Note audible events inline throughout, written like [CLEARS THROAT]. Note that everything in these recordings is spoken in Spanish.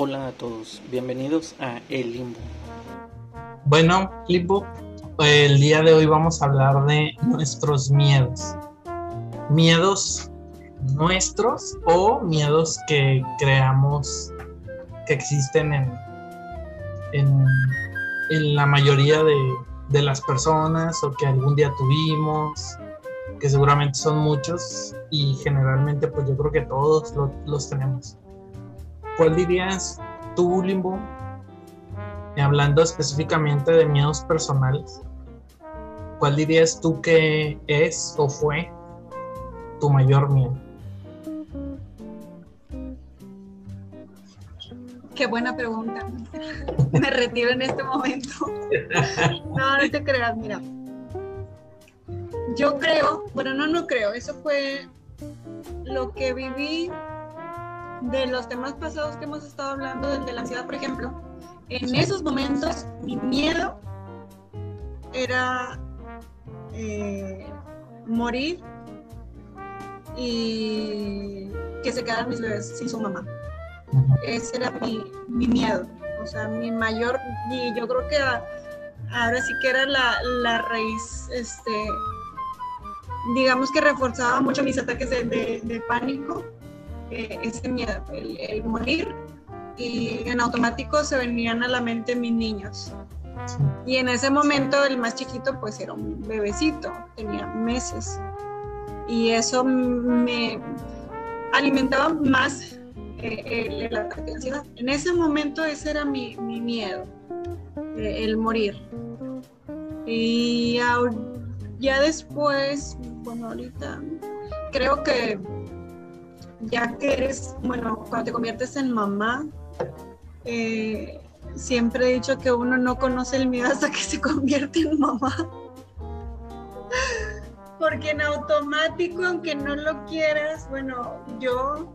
Hola a todos, bienvenidos a El Limbo. Bueno, Limbo, el día de hoy vamos a hablar de nuestros miedos. Miedos nuestros o miedos que creamos que existen en, en, la mayoría de, de las personas o que algún día tuvimos, que seguramente son muchos y generalmente pues yo creo que todos los tenemos. ¿Cuál dirías tú, Limbo, hablando específicamente de miedos personales? ¿Cuál dirías tú que es o fue tu mayor miedo? Qué buena pregunta. [LAUGHS] Me retiro en este momento. [LAUGHS] No, no te creas, mira. Yo creo, bueno, no, no creo, eso fue lo que viví de los temas pasados que hemos estado hablando, de la ansiedad, por ejemplo. En esos momentos, mi miedo era eh, morir y que se quedaran mis bebés sin su mamá. Ese era mi, miedo. O sea, mi mayor, y yo creo que ahora sí que era la, raíz, este, digamos que reforzaba mucho mis ataques de, pánico, eh, ese miedo, el, morir, y en automático se venían a la mente mis niños. Y en ese momento el más chiquito pues era un bebecito, tenía meses. Y eso me alimentaba más eh, ansiedad. En ese momento ese era mi, miedo, eh, el morir. Y ya después, bueno, ahorita creo que ya que eres, bueno, cuando te conviertes en mamá, eh, siempre he dicho que uno no conoce el miedo hasta que se convierte en mamá. Porque en automático, aunque no lo quieras, bueno, yo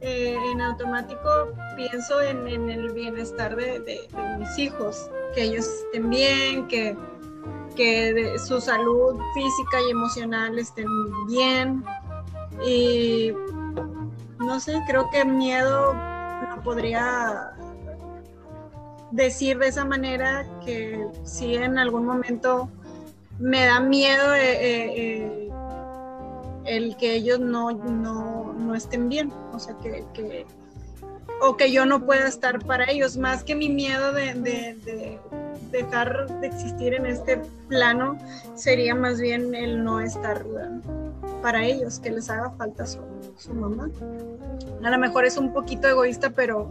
eh, en automático pienso en, el bienestar de, mis hijos, que ellos estén bien, que, que su salud física y emocional estén bien. Y no sé, creo que miedo no podría decir de esa manera que si en algún momento me da miedo eh, eh, el que ellos no, no, estén bien, o sea, que, o que yo no pueda estar para ellos, más que mi miedo de, dejar de existir en este plano, sería más bien el no estar para ellos, que les haga falta su, mamá. A lo mejor es un poquito egoísta, pero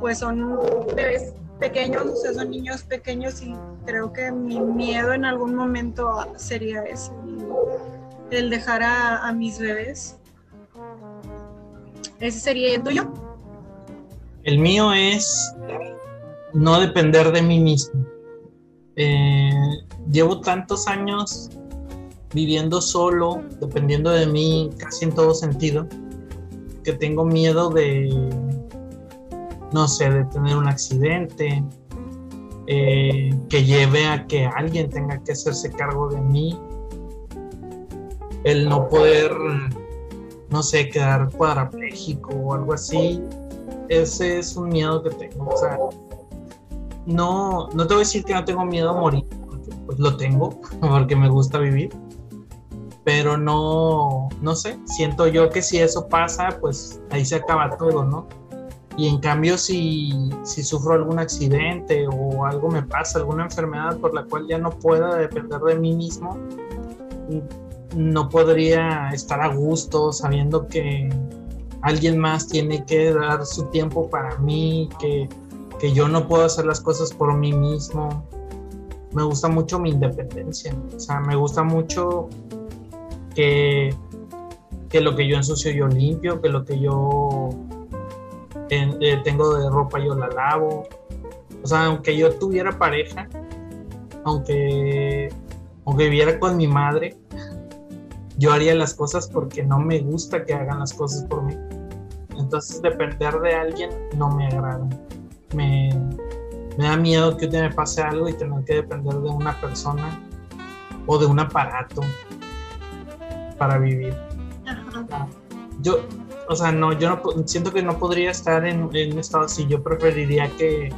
pues son bebés pequeños, o sea, son niños pequeños y creo que mi miedo en algún momento sería ese el dejar a, mis bebés. ¿Ese sería el tuyo? El mío es no depender de mí mismo. Eh, llevo tantos años viviendo solo, dependiendo de mí casi en todo sentido, que tengo miedo de, no sé, de tener un accidente, eh, que lleve a que alguien tenga que hacerse cargo de mí el no poder, no sé, quedar cuadrapléjico o algo así, ese es un miedo que tengo. O sea, no, no te voy a decir que no tengo miedo a morir, porque pues lo tengo, [LAUGHS] porque me gusta vivir, pero no, no sé, siento yo que si eso pasa, pues ahí se acaba todo, ¿no? Y en cambio, si, si sufro algún accidente o algo me pasa, alguna enfermedad por la cual ya no pueda depender de mí mismo, no podría estar a gusto sabiendo que alguien más tiene que dar su tiempo para mí, que, yo no puedo hacer las cosas por mí mismo. Me gusta mucho mi independencia, o sea, me gusta mucho que, que lo que yo ensucio yo limpio, que lo que yo eh, tengo de ropa yo la lavo. O sea, aunque yo tuviera pareja, aunque, aunque viviera con mi madre, [LAUGHS] yo haría las cosas porque no me gusta que hagan las cosas por mí. Entonces depender de alguien no me agrada. Me, da miedo que un día me pase algo y tener que depender de una persona o de un aparato para vivir. Yo, o sea, no, yo no siento que no podría estar en, en un estado así. Yo preferiría que,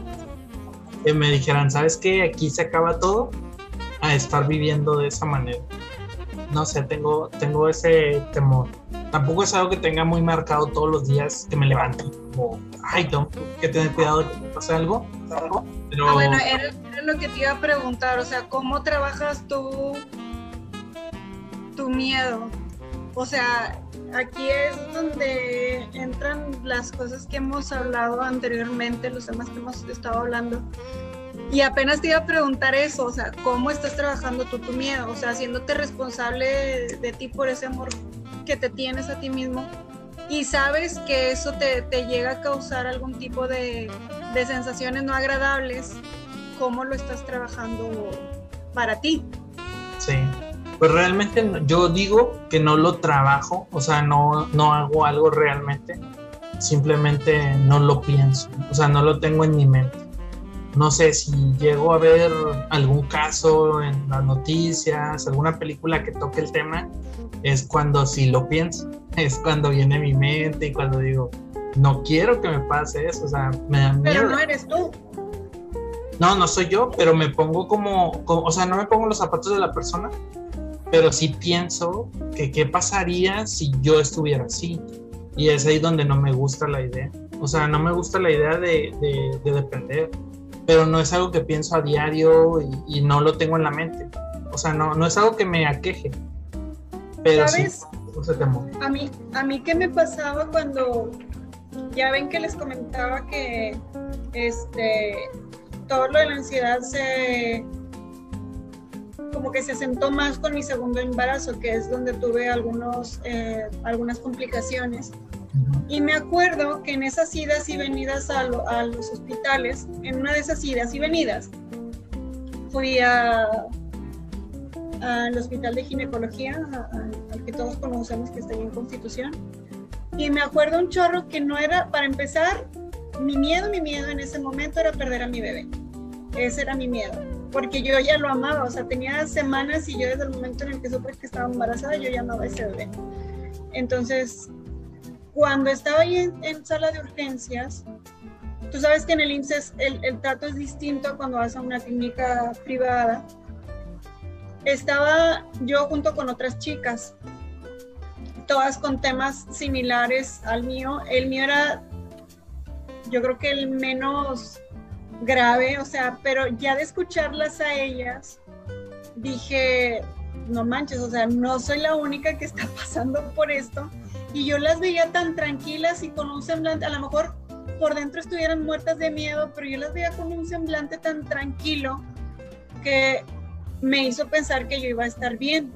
que me dijeran, ¿sabes qué? Aquí se acaba todo a estar viviendo de esa manera. No sé, tengo, tengo ese temor. Tampoco es algo que tenga muy marcado todos los días que me levante. Como, ay, tengo que tener cuidado de que me pase algo. Pero... Ah, bueno, era, lo que te iba a preguntar. O sea, ¿cómo trabajas tú miedo? O sea, aquí es donde entran las cosas que hemos hablado anteriormente, los temas que hemos estado hablando. Y apenas te iba a preguntar eso, o sea, ¿cómo estás trabajando tú tu miedo? O sea, haciéndote responsable de, ti por ese amor que te tienes a ti mismo y sabes que eso te, te llega a causar algún tipo de, de, sensaciones no agradables, ¿cómo lo estás trabajando para ti? Sí, pues realmente yo digo que no lo trabajo, o sea, no, no hago algo realmente, simplemente no lo pienso, o sea, no lo tengo en mi mente no sé si llego a ver algún caso en las noticias, alguna película que toque el tema, es cuando sí lo pienso, [LAUGHS] es cuando viene mi mente y cuando digo, no quiero que me pase eso, o sea, me da miedo. Pero no eres tú. No, no soy yo, pero me pongo como, o sea, no me pongo los zapatos de la persona, pero sí pienso que qué pasaría si yo estuviera así. Y es ahí donde no me gusta la idea. O sea, no me gusta la idea de, de, de depender pero no es algo que pienso a diario y, no lo tengo en la mente. O sea, no, no es algo que me aqueje. Pero ¿Sabes? sí, A mí, a mí qué me pasaba cuando ya ven que les comentaba que este todo lo de la ansiedad se como que se sentó más con mi segundo embarazo, que es donde tuve algunos, eh, algunas complicaciones. Y me acuerdo que en esas idas y venidas a, los hospitales, en una de esas idas y venidas, fui a, al hospital de ginecología, al que todos conocemos que está ahí en Constitución. Y me acuerdo un chorro que no era, para empezar, mi miedo, mi miedo en ese momento era perder a mi bebé. Ese era mi miedo. Porque yo ya lo amaba, o sea, tenía semanas y yo desde el momento en el que supe que estaba embarazada, yo ya amaba ese bebé. Entonces, cuando estaba ahí en, sala de urgencias, tú sabes que en el IMSS el, el trato es distinto cuando vas a una clínica privada. Estaba yo junto con otras chicas, todas con temas similares al mío. El mío era, yo creo que el menos grave, o sea, pero ya de escucharlas a ellas, dije, no manches, o sea, no soy la única que está [LAUGHS] pasando por esto y yo las veía tan tranquilas y con un semblante, a lo mejor por dentro estuvieran muertas de miedo, pero yo las veía con un semblante tan tranquilo que me hizo pensar que yo iba a estar bien.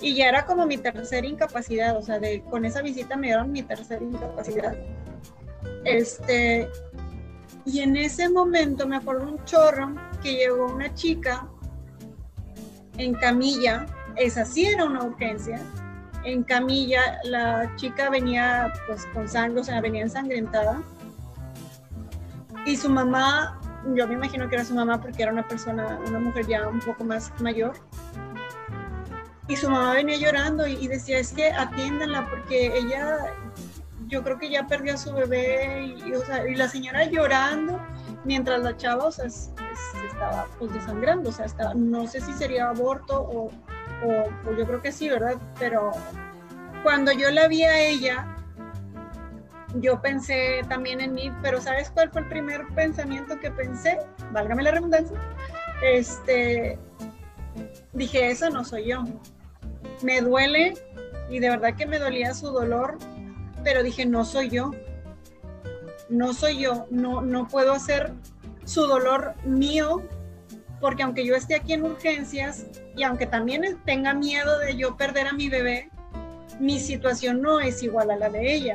Y ya era como mi tercera incapacidad, o sea, de, con esa visita me dieron mi tercera incapacidad. Este, y en ese momento me acuerdo un chorro que llegó una chica en camilla, esa sí era una urgencia, en camilla, la chica venía pues con sangre, o sea, venía ensangrentada. Y su mamá, yo me imagino que era su mamá porque era una persona, una mujer ya un poco más mayor. Y su mamá venía llorando y, decía, es que atiéndanla porque ella, yo creo que ya perdió a su bebé y, y la señora llorando mientras la chava, estaba pues desangrando, o sea, estaba, no sé si sería aborto o, o, yo creo que sí, ¿verdad? Pero cuando yo la vi a ella, yo pensé también en mí, pero ¿sabes cuál fue el primer pensamiento que pensé? Válgame la redundancia. Este, dije, eso no soy yo. Me duele y de verdad que me dolía su dolor, pero dije, no soy yo. No soy yo, no, no puedo hacer su dolor mío porque aunque yo esté aquí en urgencias y aunque también tenga miedo de yo perder a mi bebé, mi situación no es igual a la de ella.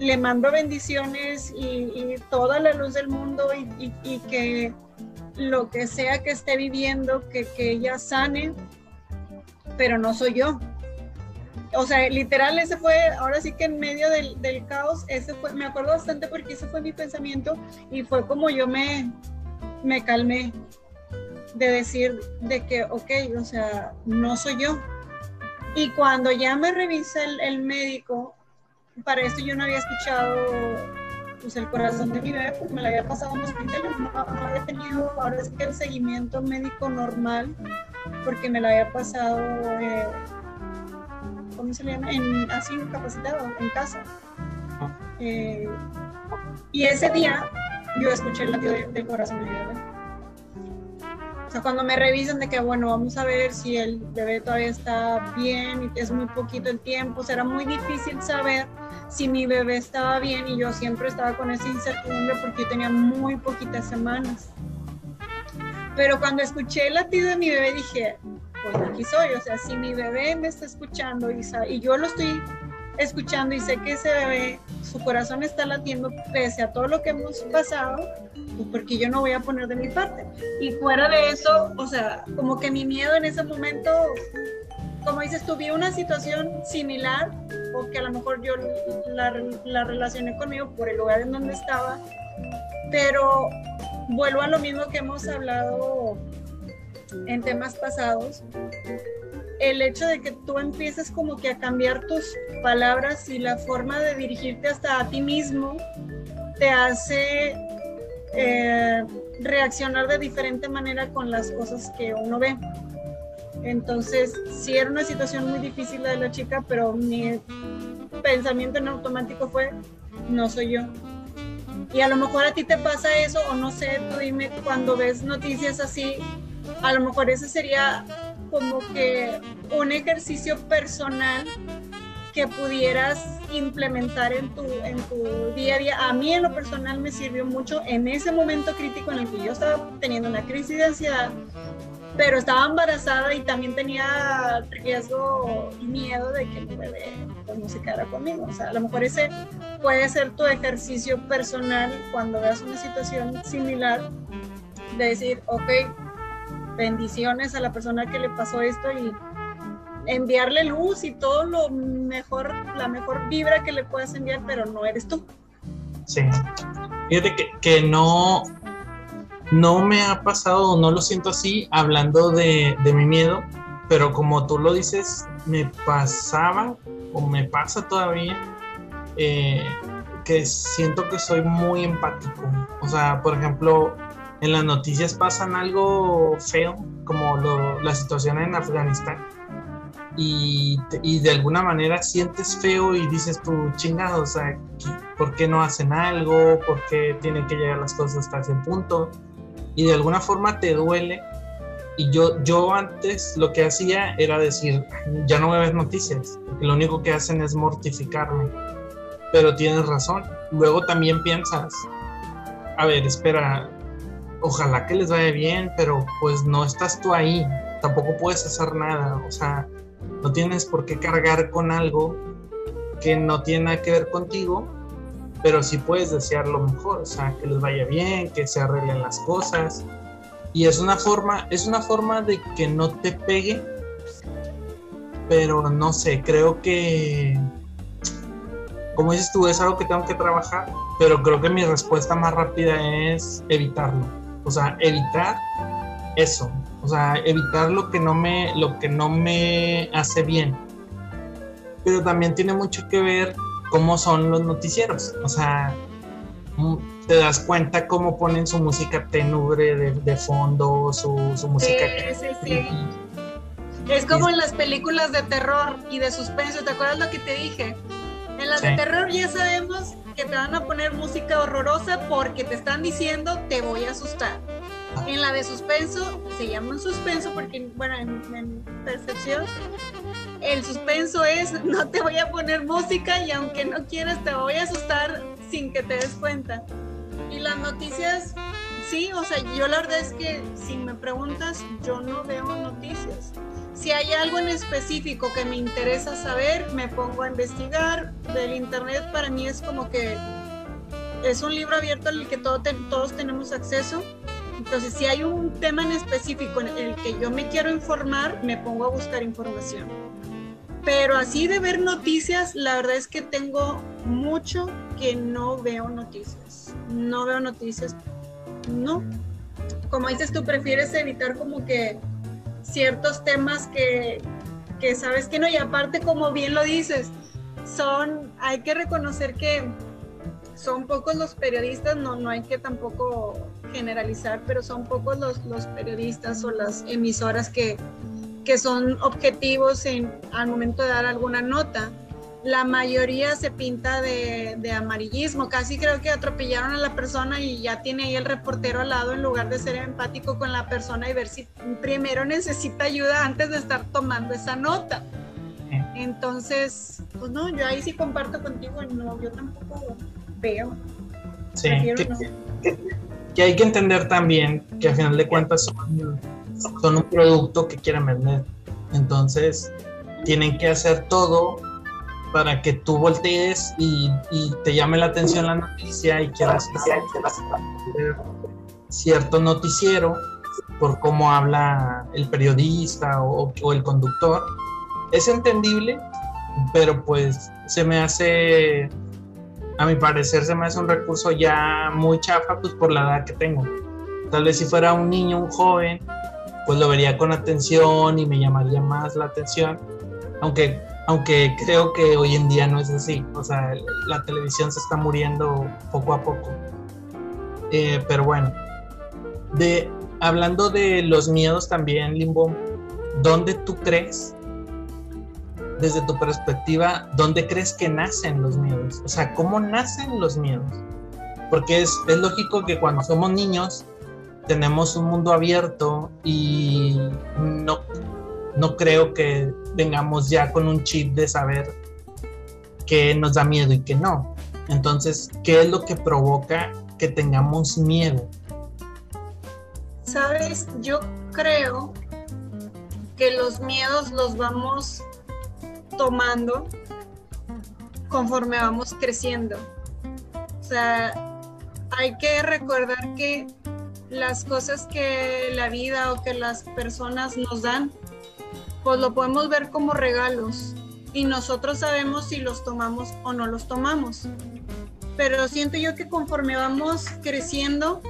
Le mando bendiciones y, toda la luz del mundo y, que lo que sea que esté viviendo, que, ella sane, pero no soy yo. O sea, literal, ese fue, ahora sí que en medio del, caos, ese fue, me acuerdo bastante porque ese fue mi pensamiento y fue como yo me, me calmé de decir de que, ok, o sea, no soy yo. Y cuando ya me revisa el, médico, para esto yo no había escuchado pues el corazón de mi bebé, pues me lo había pasado en hospital, no, había tenido ahora es que el seguimiento médico normal, porque me lo había pasado, eh, ¿cómo se llama? En, así incapacitado, en casa. Eh, y ese día yo escuché el latido del corazón de mi bebé sea, cuando me revisan de que, bueno, vamos a ver si el bebé todavía está bien y es muy poquito el tiempo, será muy difícil saber si mi bebé estaba bien y yo siempre estaba con esa incertidumbre porque yo tenía muy poquitas semanas. Pero cuando escuché el latido de mi bebé dije, pues aquí soy, o sea, si mi bebé me está escuchando y, yo lo estoy escuchando y sé que ese bebé, su corazón está latiendo pese a todo lo que hemos pasado, pues porque yo no voy a poner de mi parte. Y fuera de eso, o sea, como que mi miedo en ese momento, como dices, tuve una situación similar o que a lo mejor yo la, la relacioné conmigo por el lugar en donde estaba, pero vuelvo a lo mismo que hemos hablado en temas pasados, el hecho de que tú empieces como que a cambiar tus palabras y la forma de dirigirte hasta a ti mismo te hace eh, reaccionar de diferente manera con las cosas que uno ve. Entonces, sí era una situación muy difícil la de la chica, pero mi pensamiento en automático fue, no soy yo. Y a lo mejor a ti te pasa eso, o no sé, tú dime, cuando ves noticias así, a lo mejor ese sería como que un ejercicio personal que pudieras implementar en tu, en tu día a día. A mí en lo personal me sirvió mucho en ese momento crítico en el que yo estaba teniendo una crisis de ansiedad, pero estaba embarazada y también tenía riesgo y miedo de que mi bebé pues, no se quedara conmigo. O sea, a lo mejor ese puede ser tu ejercicio personal cuando veas una situación similar de decir, ok, bendiciones a la persona que le pasó esto y enviarle luz y todo lo mejor, la mejor vibra que le puedas enviar, pero no eres tú. Sí. Fíjate que, que no, no me ha pasado, no lo siento así, hablando de, de mi miedo, pero como tú lo dices, me pasaba o me pasa todavía eh, que siento que soy muy empático. O sea, por ejemplo, en las noticias pasan algo feo, como la situación en Afganistán, y, de alguna manera sientes feo y dices tú, chingado, o sea, ¿por qué no hacen algo? ¿Por qué tienen que llegar las cosas hasta ese punto? Y de alguna forma te duele. Y yo, yo antes lo que hacía era decir, ya no a ver noticias, porque lo único que hacen es mortificarme. Pero tienes razón. Luego también piensas, a ver, espera, ojalá que les vaya bien, pero pues no estás tú ahí, tampoco puedes hacer nada, o sea, no tienes por qué cargar con algo que no tiene nada que ver contigo, pero sí puedes desear lo mejor, o sea, que les vaya bien, que se arreglen las cosas. Y es una forma, es una forma de que no te pegue, pero no sé, creo que como dices tú, es algo que tengo que trabajar, pero creo que mi respuesta más rápida es evitarlo. O sea, evitar eso. O sea, evitar lo que no me, lo que no me hace bien. Pero también tiene mucho que ver cómo son los noticieros. O sea, mm, te das cuenta cómo ponen su música tenubre de, fondo, su, música. Sí, sí, sí. Es como en las películas de terror y de suspenso. ¿Te acuerdas lo que te dije? En las de terror ya sabemos que te van a poner música horrorosa porque te están diciendo te voy a asustar. En la de suspenso, se llama suspenso porque, bueno, en, percepción, el suspenso es [LAUGHS] no te voy a poner música y aunque no quieras te voy a asustar sin que te des cuenta. Y las noticias, sí, o sea, yo la verdad es que si me preguntas, yo no veo noticias. Si hay algo en específico que me interesa saber, me pongo a investigar. Del internet para mí es como que es un libro abierto al que todos tenemos acceso. Entonces, si hay un tema en específico en el que yo me quiero informar, me pongo a buscar información. Pero así de ver noticias, la verdad es que tengo mucho que no veo noticias. No veo noticias. No. Como dices tú, prefieres evitar como que ciertos temas que, que sabes que no, y aparte como bien lo dices, son, hay que reconocer que son pocos los periodistas, no, no hay que tampoco generalizar, pero son pocos los, los periodistas o las emisoras que, que son objetivos en, al momento de dar alguna nota. La mayoría se pinta de, de, amarillismo, casi creo que atropellaron a la persona y ya tiene ahí el reportero al lado en lugar de ser empático con la persona y ver si primero necesita ayuda antes de estar tomando esa nota. Entonces, pues no, yo ahí sí comparto contigo, no, yo tampoco veo. Sí, que, que, hay que entender también que al final de cuentas son, son un producto que quieren vender. Entonces, tienen que hacer todo para que tú voltees y, te llame la atención la noticia y quieras ver cierto noticiero por cómo habla el periodista o, o el conductor es entendible, pero pues se me hace, a mi parecer, se me hace un recurso ya muy chafa, pues por la edad que tengo. Tal vez si fuera un niño, un joven, pues lo vería con atención y me llamaría más la atención, aunque, aunque creo que hoy en día no es así, o sea, la televisión se está muriendo poco a poco. Eh, pero bueno, de, hablando de los miedos también, Limbo, ¿dónde tú crees desde tu perspectiva, ¿dónde crees que nacen los miedos? O sea, ¿cómo nacen los miedos? Porque es, es lógico que cuando somos niños tenemos un mundo abierto y no, no creo que vengamos ya con un chip de saber qué nos da miedo y qué no. Entonces, ¿qué es lo que provoca que tengamos miedo? Sabes, yo creo que los miedos los vamos tomando conforme vamos creciendo. O sea, hay que recordar que las cosas que la vida o que las personas nos dan, pues lo podemos ver como regalos y nosotros sabemos si los tomamos o no los tomamos. Pero siento yo que conforme vamos creciendo,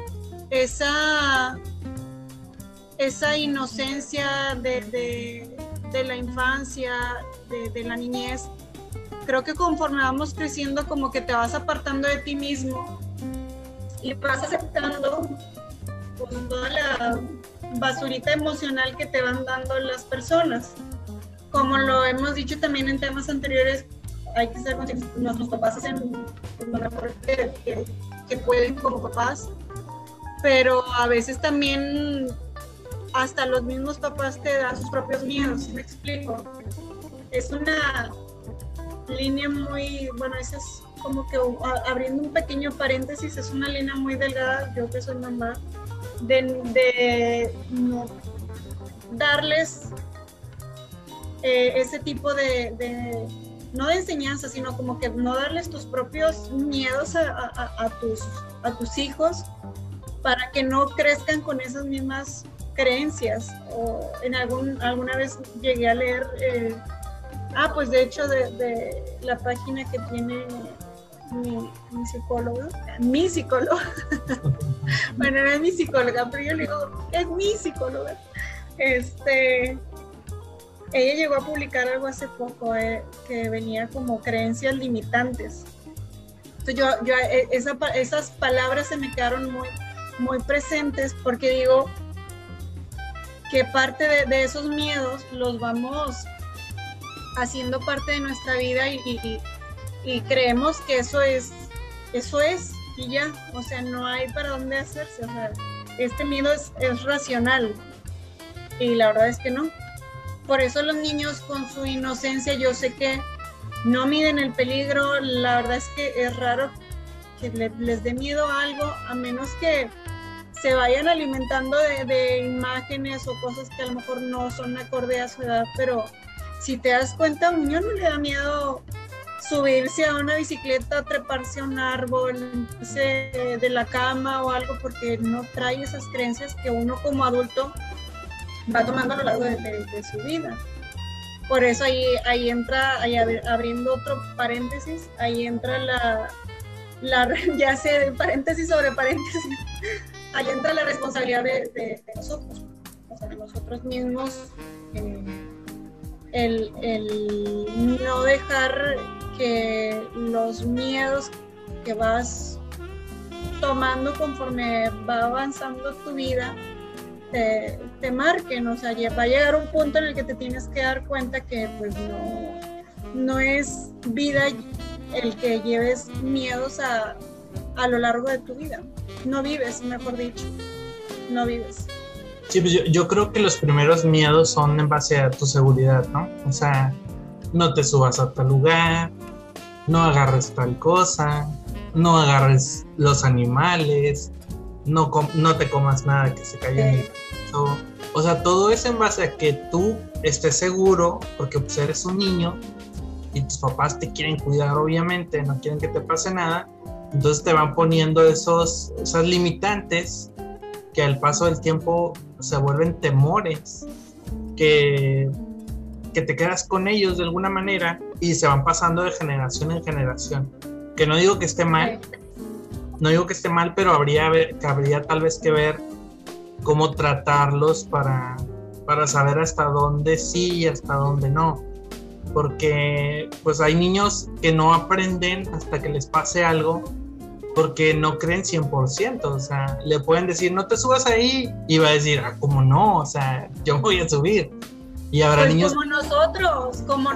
esa, esa inocencia de, de, la infancia, de, la niñez, creo que conforme vamos creciendo como que te vas apartando de ti mismo y vas aceptando pues, toda la basurita emocional que te van dando las personas. Como lo hemos dicho también en temas anteriores, hay que ser conscientes, nuestros papás hacen lo mejor que, que pueden como papás, pero a veces también hasta los mismos papás te dan sus propios miedos, ¿me explico? es una línea muy, bueno, esa es como que abriendo un pequeño paréntesis, es una línea muy delgada, yo que soy mamá, de, no darles eh, ese tipo de, no de enseñanza, sino como que no darles tus propios miedos a, tus, a tus hijos para que no crezcan con esas mismas creencias. O en algún, alguna vez llegué a leer eh, Ah, pues de hecho de, la página que tiene mi, psicóloga, mi psicóloga, [LAUGHS] bueno, no es mi psicóloga, pero yo le digo, es mi psicóloga. Este, ella llegó a publicar algo hace poco eh, que venía como creencias limitantes. Entonces yo, yo eh, esas palabras se me quedaron muy, muy presentes porque digo que parte de esos miedos los vamos haciendo parte de nuestra vida y, creemos que eso es, eso es y ya, o sea, no hay para dónde hacerse, o sea, este miedo es, es racional y la verdad es que no. Por eso los niños con su inocencia, yo sé que no miden el peligro, la verdad es que es raro que les dé miedo a algo, a menos que se vayan alimentando de, de, imágenes o cosas que a lo mejor no son acorde a su edad, pero si te das cuenta, a un niño no le da miedo subirse a una bicicleta, treparse a un árbol, de la cama o algo, porque no trae esas creencias que uno como adulto va tomando a lo largo de, su vida. Por eso ahí, ahí entra, ahí abriendo otro paréntesis, ahí entra la, [LAUGHS] ya sé, paréntesis sobre paréntesis, ahí entra la responsabilidad de, nosotros, o sea, nosotros mismos. Eh, el, el no dejar que los miedos que vas tomando conforme va avanzando tu vida te, te, marquen, o sea, va a llegar un punto en el que te tienes que dar cuenta que pues no, no es vida el que lleves miedos a, a lo largo de tu vida. No vives, mejor dicho, no vives. Sí, pues yo, yo, creo que los primeros miedos son en base a tu seguridad, ¿no? O sea, no te subas a tal lugar, no agarres tal cosa, no agarres los animales, no, no te comas nada que se caiga en el piso. O sea, todo es en base a que tú estés seguro, porque pues eres un niño y tus papás te quieren cuidar, obviamente, no quieren que te pase nada. Entonces te van poniendo esos, esas limitantes que al paso del tiempo se vuelven temores, que, que te quedas con ellos de alguna manera y se van pasando de generación en generación. Que no digo que esté mal, no digo que esté mal, pero habría, habría tal vez que ver cómo tratarlos para, para saber hasta dónde sí y hasta dónde no. Porque pues hay niños que no aprenden hasta que les pase algo porque no creen 100%, o sea, le pueden decir, no te subas ahí, y va a decir, ah, como no, o sea, yo voy a subir. Y habrá pues niños... Como nosotros, como,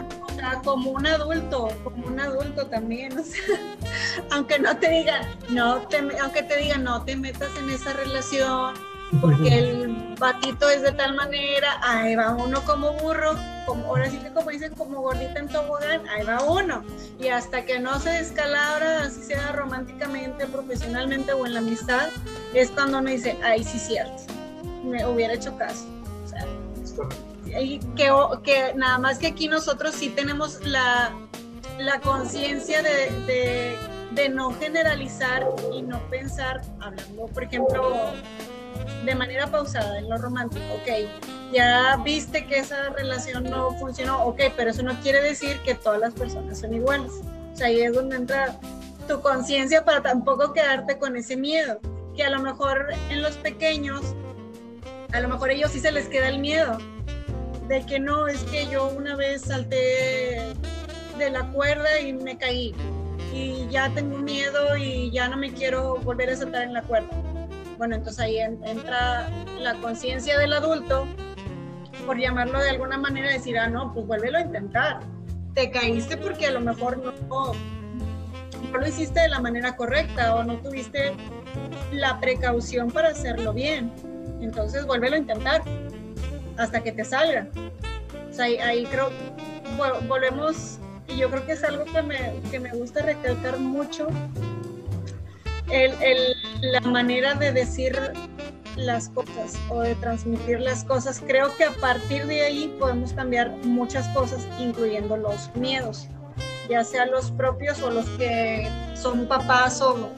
como un adulto, como un adulto también, o sea, [LAUGHS] aunque no te digan, no te, aunque te digan, no te metas en esa relación, porque el batito es de tal manera, ahí va uno como burro, como, ahora sí que como dicen, como gordita en tobogán, ahí va uno. Y hasta que no se descalabra, así sea románticamente, profesionalmente o en la amistad, es cuando uno dice, ay, sí, cierto, me hubiera hecho caso. O sea, y que, que nada más que aquí nosotros sí tenemos la, la conciencia de, de, de no generalizar y no pensar, hablando, por ejemplo, de manera pausada en lo romántico, ok, ya viste que esa relación no funcionó, ok, pero eso no quiere decir que todas las personas son iguales. O sea, ahí es donde entra tu conciencia para tampoco quedarte con ese miedo, que a lo mejor en los pequeños, a lo mejor a ellos sí se les queda el miedo, de que no, es que yo una vez salté de la cuerda y me caí y ya tengo miedo y ya no me quiero volver a saltar en la cuerda bueno, entonces ahí entra la conciencia del adulto, por llamarlo de alguna manera, decir, ah, no, pues vuélvelo a intentar. Te caíste porque a lo mejor no, no lo hiciste de la manera correcta o no tuviste la precaución para hacerlo bien. Entonces vuélvelo a intentar hasta que te salga. O sea, ahí, creo, volvemos, y yo creo que es algo que me, que me gusta recalcar mucho, el, el, la manera de decir las cosas o de transmitir las cosas. Creo que a partir de ahí podemos cambiar muchas cosas, incluyendo los miedos, ya sean los propios o los que son papás o,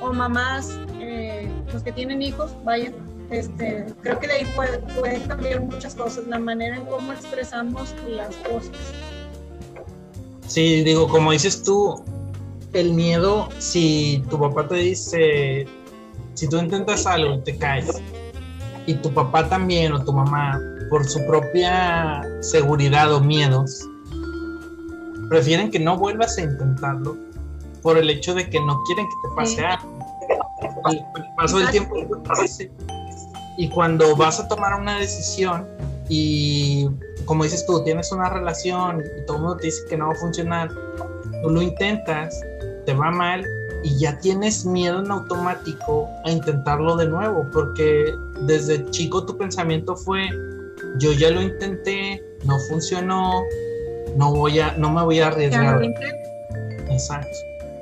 o mamás, eh, los que tienen hijos, vayan. Este, creo que de ahí puede, puede cambiar muchas cosas, la manera en cómo expresamos las cosas. Sí, digo, como dices tú, el miedo, si tu papá te dice, si tú intentas algo y te caes, y tu papá también o tu mamá, por su propia seguridad o miedos, prefieren que no vuelvas a intentarlo por el hecho de que no quieren que te pase algo. El, paso del tiempo y cuando vas a tomar una decisión y como dices tú, tienes una relación y todo el mundo te dice que no va a funcionar, tú lo intentas te va mal y ya tienes miedo en automático a intentarlo de nuevo, porque desde chico tu pensamiento fue, yo ya lo intenté, no funcionó, no, voy a, no me voy a arriesgar. Exacto.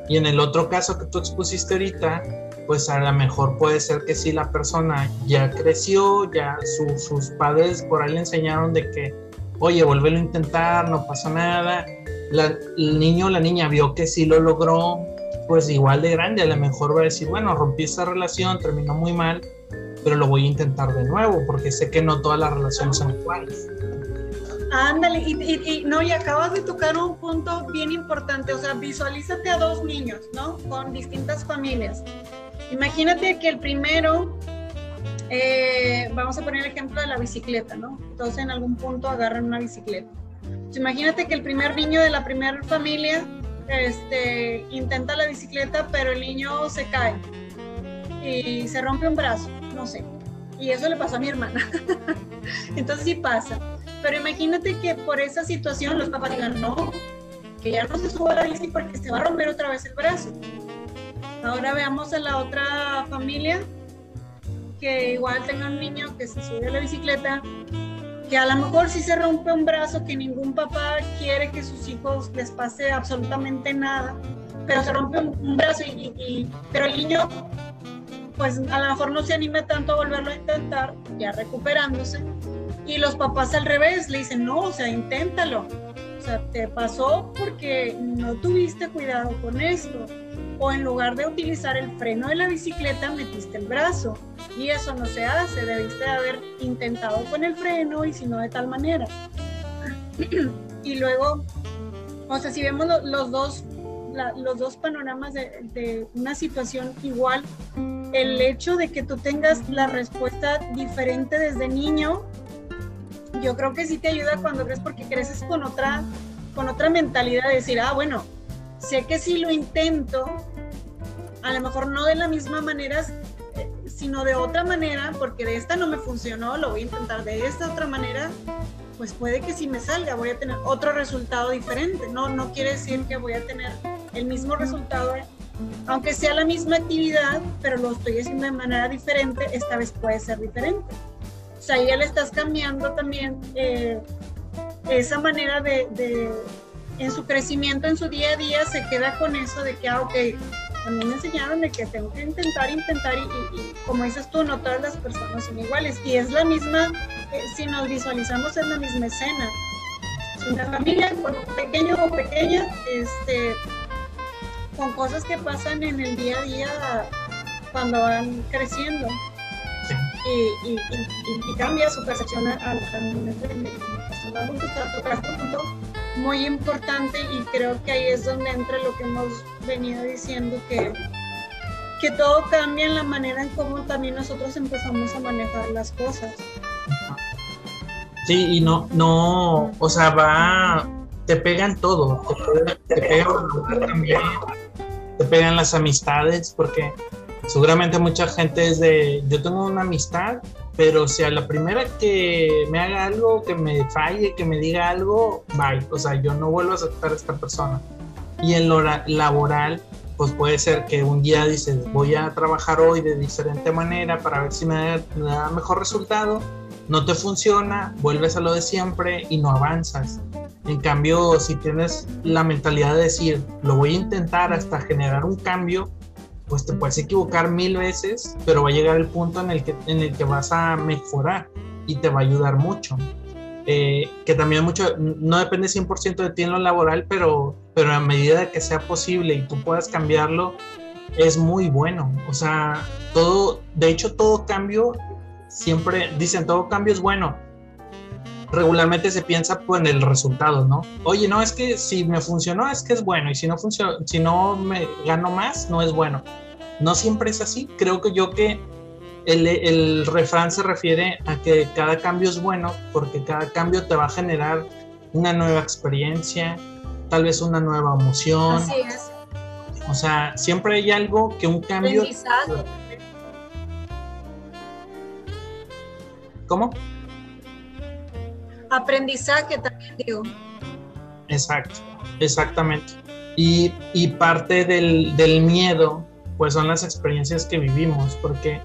Y en el otro caso que tú expusiste ahorita, pues a lo mejor puede ser que si la persona ya creció, ya sus padres por ahí le enseñaron de que, oye, vuélvelo a intentar, no pasa nada, el niño o la niña vio que sí lo logró, pues igual de grande, a lo mejor va a decir, bueno, rompí esa relación, terminó muy mal, pero lo voy a intentar de nuevo, porque sé que no todas las relaciones son iguales. Ándale, y, y, no, y acabas de tocar un punto bien importante, o sea, visualízate a dos niños, ¿no? Con distintas familias. Imagínate que el primero, eh, vamos a poner el ejemplo de la bicicleta, ¿no? Entonces en algún punto agarran una bicicleta Imagínate que el primer niño de la primera familia este, intenta la bicicleta, pero el niño se cae y se rompe un brazo, no sé. Y eso le pasó a mi hermana. [LAUGHS] Entonces sí pasa. Pero imagínate que por esa situación los papás digan, no, que ya no se suba la bici porque se va a romper otra vez el brazo. Ahora veamos a la otra familia que igual tenga un niño que se sube a la bicicleta, que a lo mejor sí se rompe un brazo, que ningún papá quiere que sus hijos les pase absolutamente nada, pero se rompe un, brazo y, pero el niño pues a lo mejor no se anime tanto a volverlo a intentar, ya recuperándose, y los papás al revés le dicen, no, o sea, inténtalo, o sea, te pasó porque no tuviste cuidado con esto, o en lugar de utilizar el freno de la bicicleta metiste el brazo y eso no se hace, debiste haber intentado con el freno y si no de tal manera. [CLEARS THROAT] y luego, o sea, si vemos los, dos, los dos panoramas de, una situación igual, el hecho de que tú tengas la respuesta diferente desde niño, yo creo que sí te ayuda cuando crees porque creces con otra, con otra mentalidad de decir, ah, bueno, sé que si lo intento, a lo mejor no de la misma manera, sino de otra manera, porque de esta no me funcionó, lo voy a intentar de esta otra manera, pues puede que si me salga voy a tener otro resultado diferente. No, no quiere decir que voy a tener el mismo resultado, aunque sea la misma actividad, pero lo estoy haciendo de manera diferente, esta vez puede ser diferente. O sea, ya le estás cambiando también eh, esa manera de, de, en su crecimiento, en su día a día, se queda con eso de que, ah, ok, a mí me enseñaron de que tengo que intentar, intentar y, como dices tú, no todas las personas son iguales. Y es la misma, eh, si nos visualizamos es la misma escena. Una familia pequeño o pequeña, este, con cosas que pasan en el día a día cuando van creciendo. Y, cambia su percepción al, al, muy importante y creo que ahí es donde entra lo que hemos venido diciendo, que, que todo cambia en la manera en cómo también nosotros empezamos a manejar las cosas. Sí, y no, no, o sea, va, te pegan todo, te, pegan también, te pegan las amistades, porque seguramente mucha gente es de, yo tengo una amistad pero si a la primera que me haga algo, que me falle, que me diga algo, bye. O sea, yo no vuelvo a aceptar a esta persona. Y en lo laboral, pues puede ser que un día dices, voy a trabajar hoy de diferente manera para ver si me da, mejor resultado. No te funciona, vuelves a lo de siempre y no avanzas. En cambio, si tienes la mentalidad de decir, lo voy a intentar hasta generar un cambio, pues te puedes equivocar mil veces, pero va a llegar el punto en el que, en el que vas a mejorar y te va a ayudar mucho. Eh, que también mucho, no depende 100% de ti en lo laboral, pero, pero a medida de que sea posible y tú puedas cambiarlo, es muy bueno. O sea, todo, de hecho, todo cambio, siempre dicen, todo cambio es bueno. Regularmente se piensa pues, en el resultado, ¿no? Oye, no, es que si me funcionó, es que es bueno, y si no, funciona, si no me gano más, no es bueno. No siempre es así. Creo que yo que el, el, refrán se refiere a que cada cambio es bueno porque cada cambio te va a generar una nueva experiencia, tal vez una nueva emoción. Así es. O sea, siempre hay algo que un cambio... ¿Cómo? Aprendizaje también digo. Exacto, exactamente. Y, y parte del, del miedo pues son las experiencias que vivimos, porque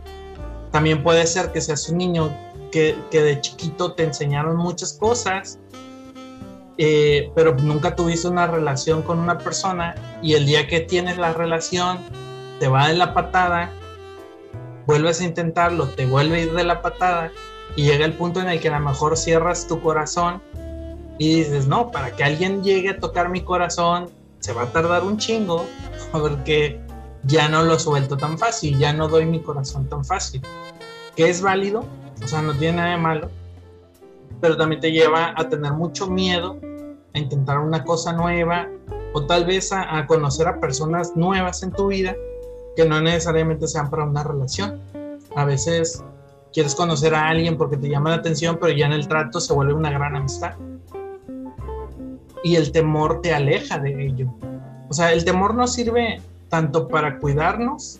también puede ser que seas un niño que, que de chiquito te enseñaron muchas cosas, eh, pero nunca tuviste una relación con una persona y el día que tienes la relación te va de la patada, vuelves a intentarlo, te vuelve a ir de la patada y llega el punto en el que a lo mejor cierras tu corazón y dices, no, para que alguien llegue a tocar mi corazón se va a tardar un chingo [LAUGHS] porque ya no lo suelto tan fácil, ya no doy mi corazón tan fácil. Que es válido, o sea, no tiene nada de malo, pero también te lleva a tener mucho miedo, a intentar una cosa nueva, o tal vez a, conocer a personas nuevas en tu vida que no necesariamente sean para una relación. A veces quieres conocer a alguien porque te llama la atención, pero ya en el trato se vuelve una gran amistad. y el temor te aleja de ello. O sea, el temor nos sirve tanto para cuidarnos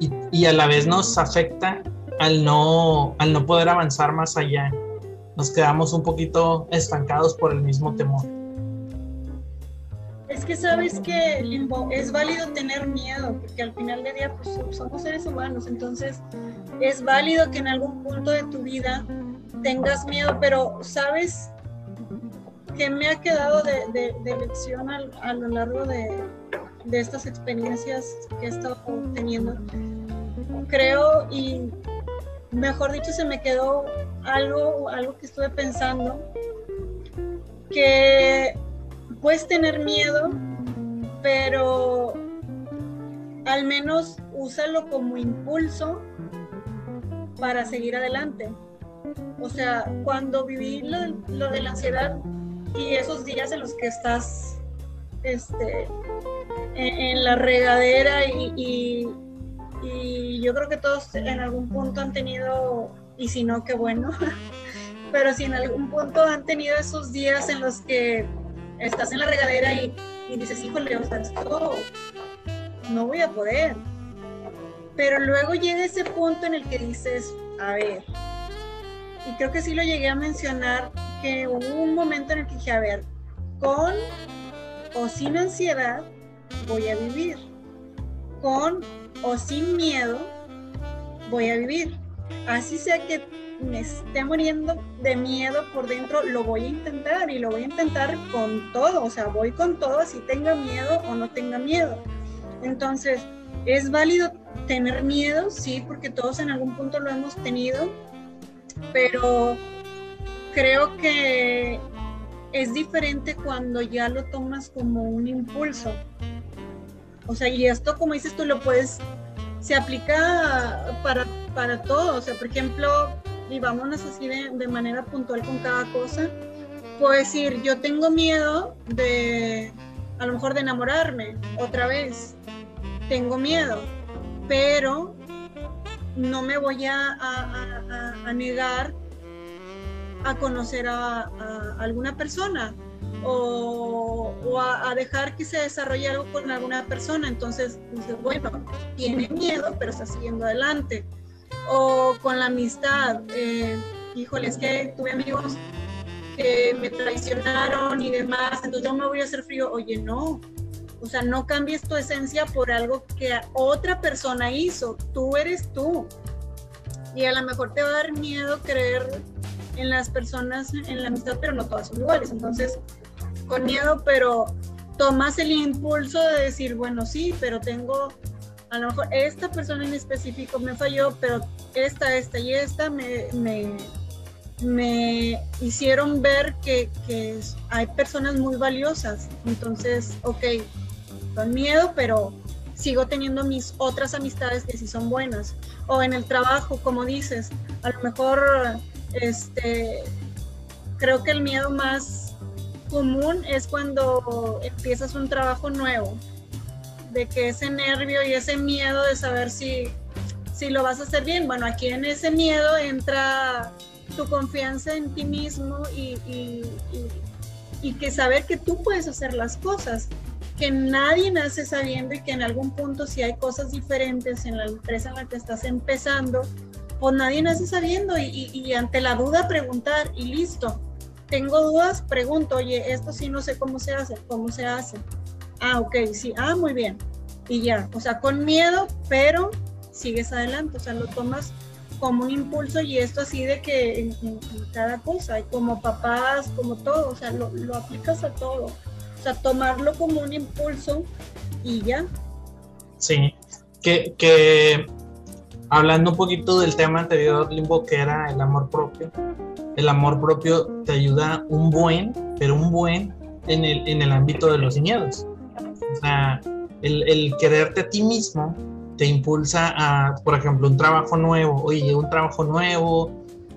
y, y a la vez nos afecta al no, al no poder avanzar más allá. Nos quedamos un poquito estancados por el mismo temor. Es que sabes que, es válido tener miedo, porque al final del día pues, somos seres humanos, entonces es válido que en algún punto de tu vida tengas miedo, pero sabes que me ha quedado de, lección a, lo largo de, de estas experiencias que he estado teniendo. Creo y mejor dicho se me quedó algo, algo que estuve pensando, que puedes tener miedo, pero al menos úsalo como impulso para seguir adelante. O sea, cuando viví lo, de la ansiedad y esos días en los que estás este, en, la regadera y, y yo creo que todos en algún punto han tenido, y si no, qué bueno, [LAUGHS] pero si en algún punto han tenido esos días en los que estás en la regadera y, y dices, híjole, o sea, no voy a poder. Pero luego llega ese punto en el que dices, a ver, y creo que sí lo llegué a mencionar, que hubo un momento en el que dije, a ver, con o sin ansiedad voy a vivir. Con o sin miedo voy a vivir. Así sea que me esté muriendo de miedo por dentro, lo voy a intentar y lo voy a intentar con todo, o sea, voy con todo, así tenga miedo o no tenga miedo. Entonces, ¿es válido tener miedo? Sí, porque todos en algún punto lo hemos tenido, pero creo que es diferente cuando ya lo tomas como un impulso. O sea, y esto, como dices tú, lo puedes, se aplica para, para todo. O sea, por ejemplo, y vámonos así de, manera puntual con cada cosa, puedo decir, yo tengo miedo de, a lo mejor de enamorarme otra vez, tengo miedo, pero no me voy a, a, negar a conocer a, alguna persona o, a, dejar que se desarrolle algo con alguna persona. Entonces, dices, bueno, tiene miedo, pero está siguiendo adelante. O con la amistad, eh, híjole, es que tuve amigos que me traicionaron y demás, entonces yo me voy a hacer frío. Oye, no, o sea, no cambies tu esencia por algo que otra persona hizo. Tú eres tú. Y a lo mejor te va a dar miedo creer en las personas, en la amistad, pero no todas son iguales. Entonces, con miedo, pero tomas el impulso de decir, bueno, sí, pero tengo, a lo mejor esta persona en específico me falló, pero esta, esta y esta me, me, me hicieron ver que, hay personas muy valiosas. Entonces, ok, con miedo, pero sigo teniendo mis otras amistades que sí son buenas. O en el trabajo, como dices, a lo mejor este creo que el miedo más común es cuando empiezas un trabajo nuevo, de que ese nervio y ese miedo de saber si, si lo vas a hacer bien. Bueno, aquí en ese miedo entra tu confianza en ti mismo y, y, y que saber que tú puedes hacer las cosas que nadie nace sabiendo y que en algún punto si hay cosas diferentes en la empresa en la que estás empezando, pues nadie nace sabiendo y, ante la duda preguntar y listo. Tengo dudas, pregunto, oye, esto sí no sé cómo se hace, cómo se hace. Ah, ok, sí, ah, muy bien. Y ya, o sea, con miedo, pero sigues adelante, o sea, lo tomas como un impulso y esto así de que en, cada cosa, como papás, como todo, o sea, lo, lo aplicas a todo. O sea, tomarlo como un impulso y ya. Sí, que, que hablando un poquito del tema anterior, Limbo, que era el amor propio. El amor propio te ayuda un buen, pero un buen en el, en el ámbito de los miedos. O sea, el, quererte a ti mismo te impulsa a, por ejemplo, un trabajo nuevo. Oye, un trabajo nuevo,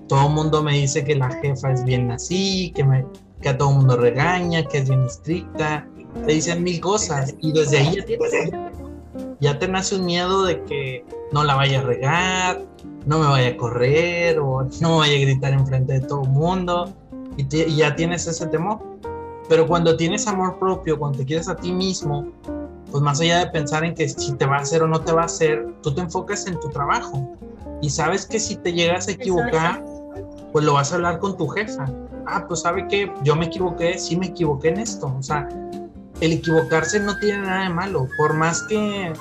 todo el mundo me dice que la jefa es bien así, que a todo el mundo regaña, que es bien estricta, te dicen mil cosas y desde ahí ya te, nace un miedo de que no la vaya a regar, no me vaya a correr o no me vaya a gritar enfrente de todo el mundo y, ya tienes ese temor. Pero cuando tienes amor propio, cuando te quieres a ti mismo, pues más allá de pensar en que si te va a hacer o no te va a hacer, tú te enfocas en tu trabajo y sabes que si te llegas a equivocar, pues lo vas a hablar con tu jefa. Ah, pues sabe que yo me equivoqué, sí me equivoqué en esto. O sea, el equivocarse no tiene nada de malo. Por más que,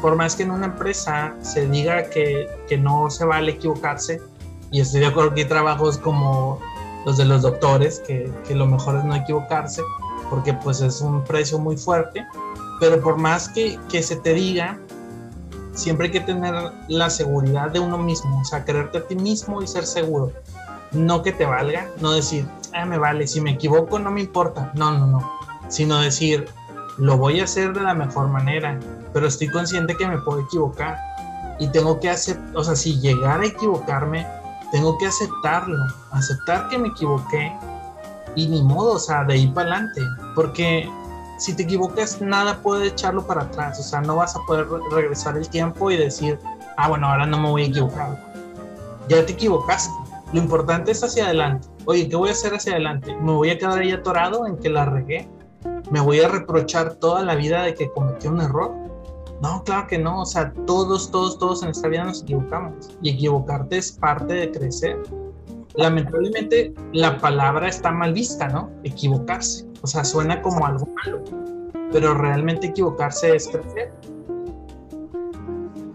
por más que en una empresa se diga que, que no se vale equivocarse, y estoy de acuerdo que hay trabajos como los de los doctores, que, que lo mejor es no equivocarse, porque pues es un precio muy fuerte, pero por más que, que se te diga, siempre hay que tener la seguridad de uno mismo, o sea, creerte a ti mismo y ser seguro. No que te valga, no decir, ah, me vale, si me equivoco no me importa. No, no, no. Sino decir, lo voy a hacer de la mejor manera, pero estoy consciente que me puedo equivocar. Y tengo que hacer, o sea, si llegara a equivocarme, tengo que aceptarlo, aceptar que me equivoqué y ni modo, o sea, de ahí para adelante. Porque si te equivocas, nada puede echarlo para atrás. O sea, no vas a poder regresar el tiempo y decir, ah, bueno, ahora no me voy a equivocar. Ya te equivocaste. Lo importante es hacia adelante. Oye, ¿qué voy a hacer hacia adelante? ¿Me voy a quedar ahí atorado en que la regué? ¿Me voy a reprochar toda la vida de que cometí un error? No, claro que no. O sea, todos, todos, todos en esta vida nos equivocamos. Y equivocarte es parte de crecer. Lamentablemente, la palabra está mal vista, ¿no? Equivocarse. O sea, suena como algo malo, pero realmente equivocarse es crecer.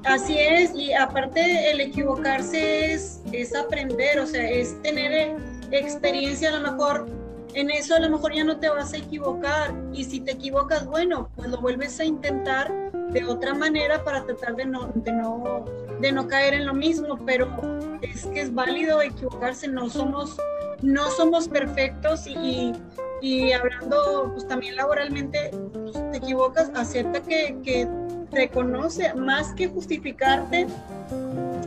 Así es, y aparte el equivocarse es, es aprender, o sea, es tener experiencia a lo mejor. En eso a lo mejor ya no te vas a equivocar y si te equivocas, bueno, pues lo vuelves a intentar de otra manera para tratar de no, de no, de no caer en lo mismo, pero es que es válido equivocarse, no somos, no somos perfectos y, y hablando pues también laboralmente, pues, te equivocas, acepta que, que reconoce, más que justificarte,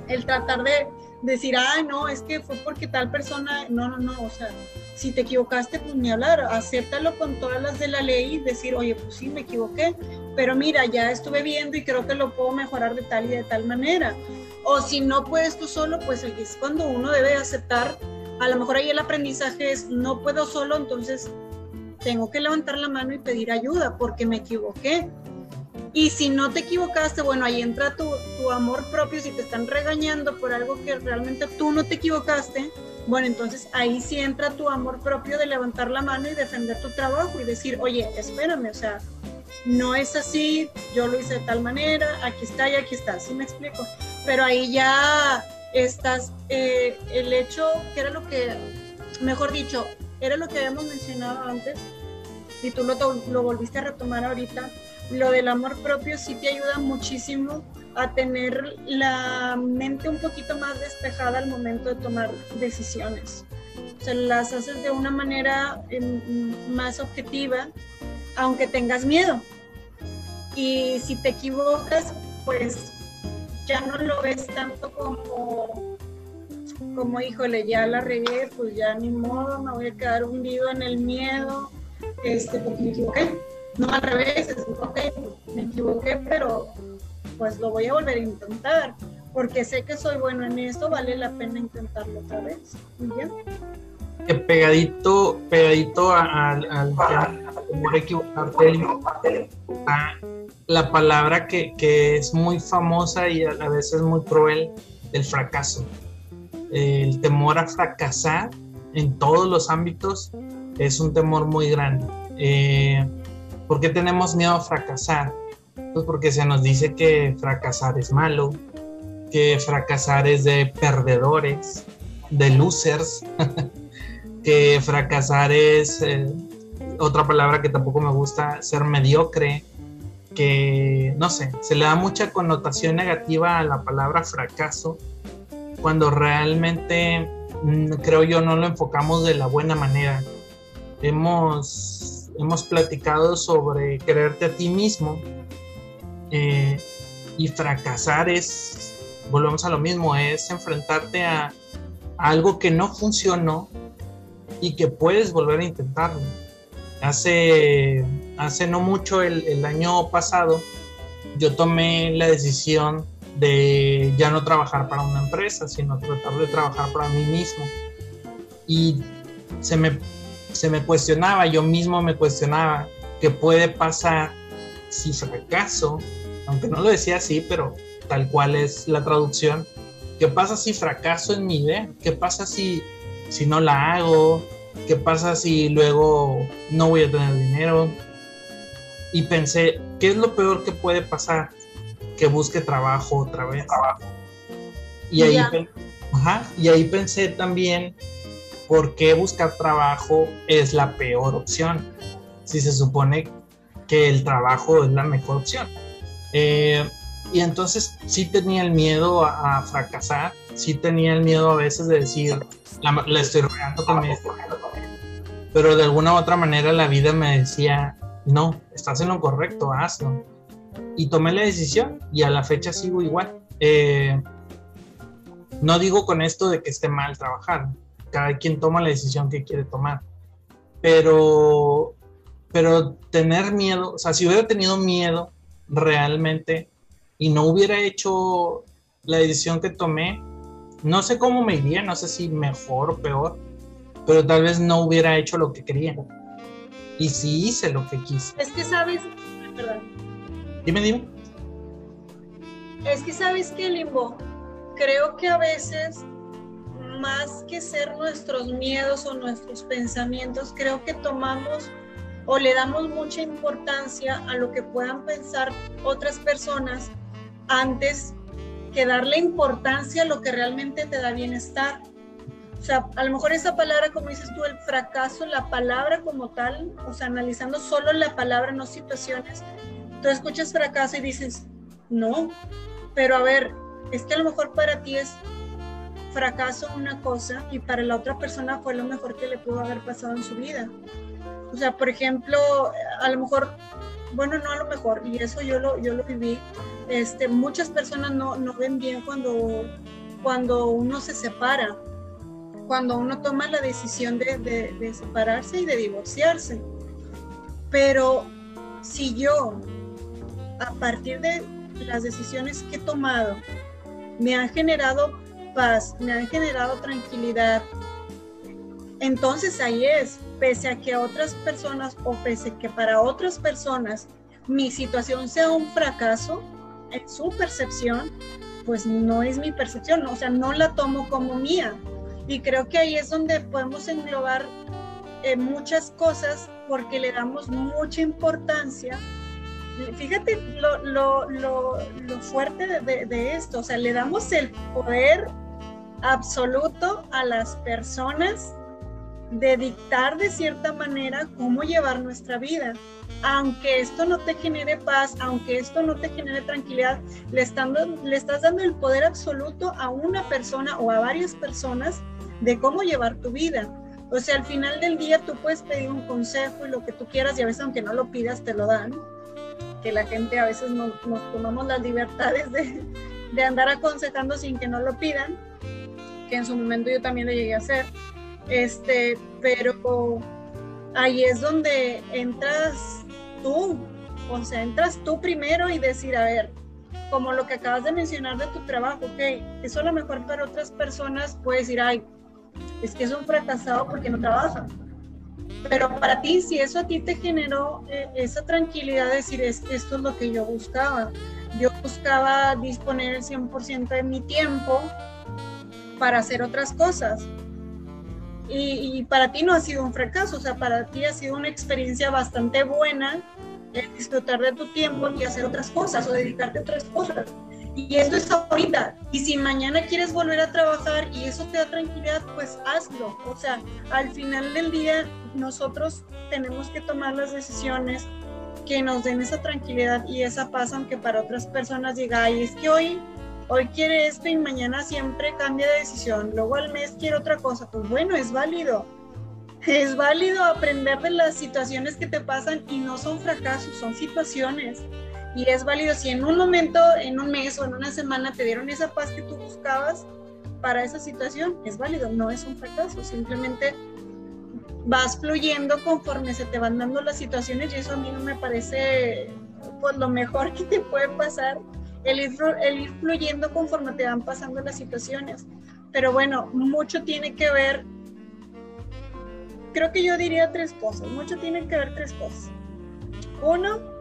el tratar de decir, ah, no, es que fue porque tal persona, no, no, no, o sea, si te equivocaste, pues ni hablar, acéptalo con todas las de la ley decir, oye, pues sí, me equivoqué, pero mira, ya estuve viendo y creo que lo puedo mejorar de tal y de tal manera. O si no puedes tú solo, pues es cuando uno debe aceptar, a lo mejor ahí el aprendizaje es, no puedo solo, entonces tengo que levantar la mano y pedir ayuda porque me equivoqué. Y si no te equivocaste, bueno, ahí entra tu, tu, amor propio. Si te están regañando por algo que realmente tú no te equivocaste, bueno, entonces ahí sí entra tu amor propio de levantar la mano y defender tu trabajo y decir, oye, espérame, o sea, no es así, yo lo hice de tal manera, aquí está y aquí está, ¿sí me explico? Pero ahí ya estás, eh, el hecho, que era lo que, mejor dicho, era lo que habíamos mencionado antes, y tú lo, lo volviste a retomar ahorita, lo del amor propio sí te ayuda muchísimo a tener la mente un poquito más despejada al momento de tomar decisiones. O sea, las haces de una manera em, más objetiva, aunque tengas miedo. Y si te equivocas, pues ya no lo ves tanto como, como híjole, ya la regué, pues ya ni modo, me voy a quedar hundido en el miedo, este, porque me equivoqué. No al revés, es, ok, me equivoqué, pero pues lo voy a volver a intentar, porque sé que soy bueno en esto, vale la pena intentarlo otra vez. Y ya. Pegadito, pegadito al, al la palabra que, que, es muy famosa y a la vez es muy cruel, el fracaso. El temor a fracasar en todos los ámbitos es un temor muy grande. Eh, ¿Por qué tenemos miedo a fracasar? Pues porque se nos dice que fracasar es malo, que fracasar es de perdedores, de losers, [LAUGHS] que fracasar es eh, otra palabra que tampoco me gusta, ser mediocre, que no sé, se le da mucha connotación negativa a la palabra fracaso cuando realmente mm, creo yo no lo enfocamos de la buena manera. Hemos, hemos platicado sobre quererte a ti mismo eh, y fracasar es, volvemos a lo mismo, es enfrentarte a, algo que no funcionó y que puedes volver a intentarlo. Hace, hace no mucho, el, el año pasado, yo tomé la decisión de ya no trabajar para una empresa, sino tratar de trabajar para mí mismo. Y se me se me cuestionaba, yo mismo me cuestionaba qué puede pasar si fracaso, aunque no lo decía así, pero tal cual es la traducción, ¿qué pasa si fracaso en mi idea? ¿Qué pasa si, si no la hago? ¿Qué pasa si luego no voy a tener dinero? Y pensé, ¿qué es lo peor que puede pasar? Que busque trabajo otra vez. Y ahí, y ahí pensé también ¿por qué buscar trabajo es la peor opción? Si se supone que el trabajo es la mejor opción. Eh, y entonces sí tenía el miedo a, fracasar, sí tenía el miedo a veces de decir, la, estoy rogando con esto. Pero de alguna u otra manera la vida me decía, no, estás en lo correcto, hazlo. Y tomé la decisión y a la fecha sigo igual. Eh, no digo con esto de que esté mal trabajar, cada quien toma la decisión que quiere tomar. Pero, pero tener miedo, o sea, si hubiera tenido miedo realmente y no hubiera hecho la decisión que tomé, no sé cómo me iría, no sé si mejor o peor, pero tal vez no hubiera hecho lo que quería. Y sí hice lo que quise. Es que sabes, perdón. Dime, dime. Es que sabes que, Limbo, creo que a veces más que ser nuestros miedos o nuestros pensamientos, creo que tomamos o le damos mucha importancia a lo que puedan pensar otras personas antes que darle importancia a lo que realmente te da bienestar. Sea, a lo mejor esa palabra, como dices tú, el fracaso, la palabra como tal, o sea, analizando solo la palabra, no situaciones, tú escuchas fracaso y dices, no, pero a ver, es que a lo mejor para ti es fracaso una cosa y para la otra persona fue lo mejor que le pudo haber pasado en su vida. O sea, por ejemplo, a lo mejor, bueno, no a lo mejor, y eso yo lo, yo lo viví, este, muchas personas no, no ven bien cuando, cuando uno se separa, cuando uno toma la decisión de, de, de separarse y de divorciarse. Pero si yo, a partir de las decisiones que he tomado, me han generado paz, me han generado tranquilidad. Entonces ahí es, pese a que otras personas o pese a que para otras personas mi situación sea un fracaso en su percepción, pues no es mi percepción, o sea, no la tomo como mía. Y creo que ahí es donde podemos englobar eh, muchas cosas porque le damos mucha importancia. Fíjate lo, lo, lo, lo fuerte de, de, esto, o sea, le damos el poder absoluto a las personas de dictar de cierta manera cómo llevar nuestra vida. Aunque esto no te genere paz, aunque esto no te genere tranquilidad, le, le estás dando el poder absoluto a una persona o a varias personas de cómo llevar tu vida. O sea, al final del día tú puedes pedir un consejo y lo que tú quieras y a veces aunque no lo pidas te lo dan. Que la gente a veces nos, tomamos las libertades de, de andar aconsejando sin que no lo pidan que en su momento yo también lo llegué a hacer. Este, pero ahí es donde entras tú, o sea, entras tú primero y decir, a ver, como lo que acabas de mencionar de tu trabajo, ok, eso a lo mejor para otras personas puede decir, ay, es que es un fracasado porque no trabaja. Pero para ti, si eso a ti te generó eh, esa tranquilidad de decir, es, esto es lo que yo buscaba. Yo buscaba disponer el 100% de mi tiempo para hacer otras cosas. Y, para ti no ha sido un fracaso, o sea, para ti ha sido una experiencia bastante buena el disfrutar de tu tiempo y hacer otras cosas o dedicarte a otras cosas. Y esto es ahorita. Y si mañana quieres volver a trabajar y eso te da tranquilidad, pues hazlo. O sea, al final del día nosotros tenemos que tomar las decisiones que nos den esa tranquilidad y esa paz, aunque para otras personas diga, ay, es que hoy hoy quiere esto y mañana siempre cambia de decisión, luego al mes quiere otra cosa, pues bueno, es válido. Es válido aprender de las situaciones que te pasan y no son fracasos, son situaciones. Y es válido si en un momento, en un mes o en una semana te dieron esa paz que tú buscabas para esa situación, es válido, no es un fracaso, simplemente vas fluyendo conforme se te van dando las situaciones y eso a mí no me parece pues lo mejor [LAUGHS] que te puede pasar el ir, fluyendo conforme te van pasando las situaciones. Pero bueno, mucho tiene que ver creo que yo diría tres cosas. Mucho tiene que ver tres cosas. Uno,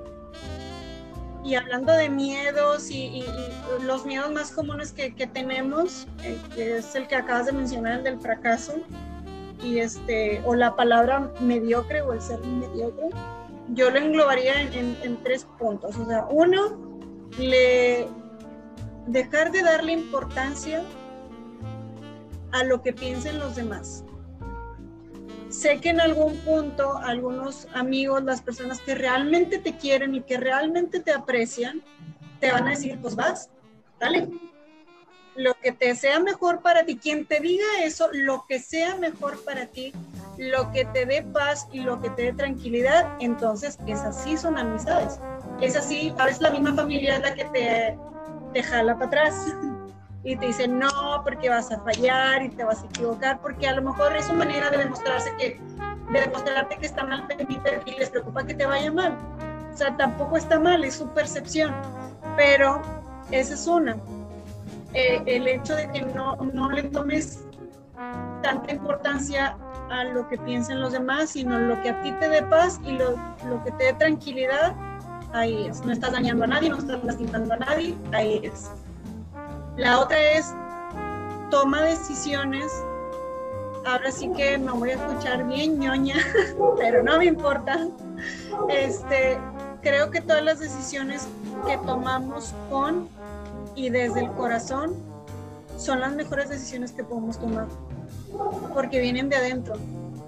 y hablando de miedos y, los miedos más comunes que, tenemos, eh, que es el que acabas de mencionar, el del fracaso, y este, o la palabra mediocre o el ser mediocre, yo lo englobaría en, en tres puntos. O sea, uno, le, dejar de darle importancia a lo que piensen los demás. Sé que en algún punto algunos amigos, las personas que realmente te quieren y que realmente te aprecian, te van a decir, pues vas, dale. Lo que te sea mejor para ti, quien te diga eso, lo que sea mejor para ti, lo que te dé paz y lo que te dé tranquilidad, entonces esas sí son amistades. Es así, a veces la misma familia la que te, te jala para atrás [LAUGHS] y te dice no, porque vas a fallar y te vas a equivocar, porque a lo mejor es su manera de demostrarse que, de demostrarte que está mal y les preocupa que te vaya mal. O sea, tampoco está mal, es su percepción, pero esa es una. Eh, el hecho de que no, no le tomes tanta importancia a lo que piensen los demás, sino lo que a ti te dé paz y lo, lo que te dé tranquilidad, ahí es. No estás dañando a nadie, no estás lastimando a nadie, ahí es. La otra es toma decisiones. Ahora sí que me voy a escuchar bien ñoña, [LAUGHS] pero no me importa. Este, creo que todas las decisiones que tomamos con y desde el corazón son las mejores decisiones que podemos tomar, porque vienen de adentro,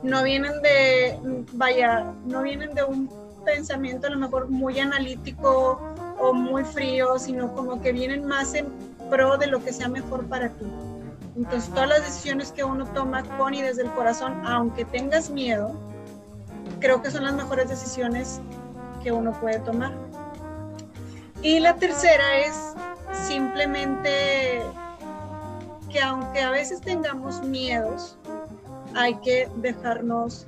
no vienen de, vaya, no vienen de un pensamiento a lo mejor muy analítico o muy frío, sino como que vienen más en pro de lo que sea mejor para ti. Entonces, todas las decisiones que uno toma con y desde el corazón, aunque tengas miedo, creo que son las mejores decisiones que uno puede tomar. Y la tercera es simplemente que aunque a veces tengamos miedos, hay que dejarnos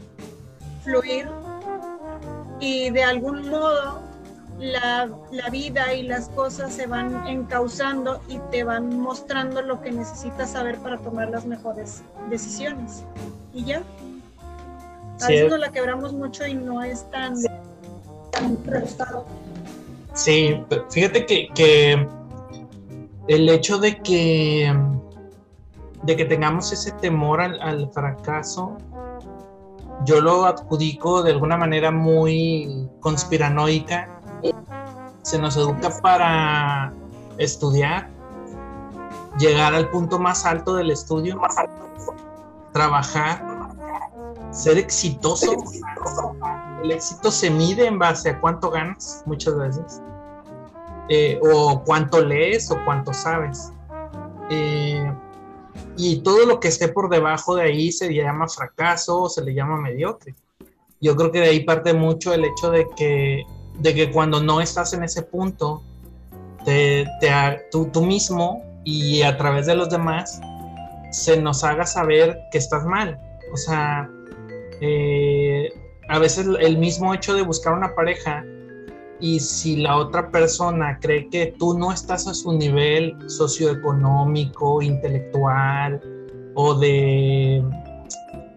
fluir y de algún modo la, vida y las cosas se van encauzando y te van mostrando lo que necesitas saber para tomar las mejores decisiones. Y ya. A veces nos la quebramos mucho y no es tan, tan Sí, fíjate que, el hecho de que de que tengamos ese temor al, al fracaso yo lo adjudico de alguna manera muy conspiranoica se nos educa para estudiar, llegar al punto más alto del estudio, trabajar, ser exitoso. El éxito se mide en base a cuánto ganas muchas veces, eh, o cuánto lees o cuánto sabes. Eh, y todo lo que esté por debajo de ahí se llama fracaso o se le llama mediocre. Yo creo que de ahí parte mucho el hecho de que de que cuando no estás en ese punto, te, tú, tú mismo y a través de los demás, se nos haga saber que estás mal. O sea, eh, a veces el mismo hecho de buscar una pareja y si la otra persona cree que tú no estás a su nivel socioeconómico, intelectual o de,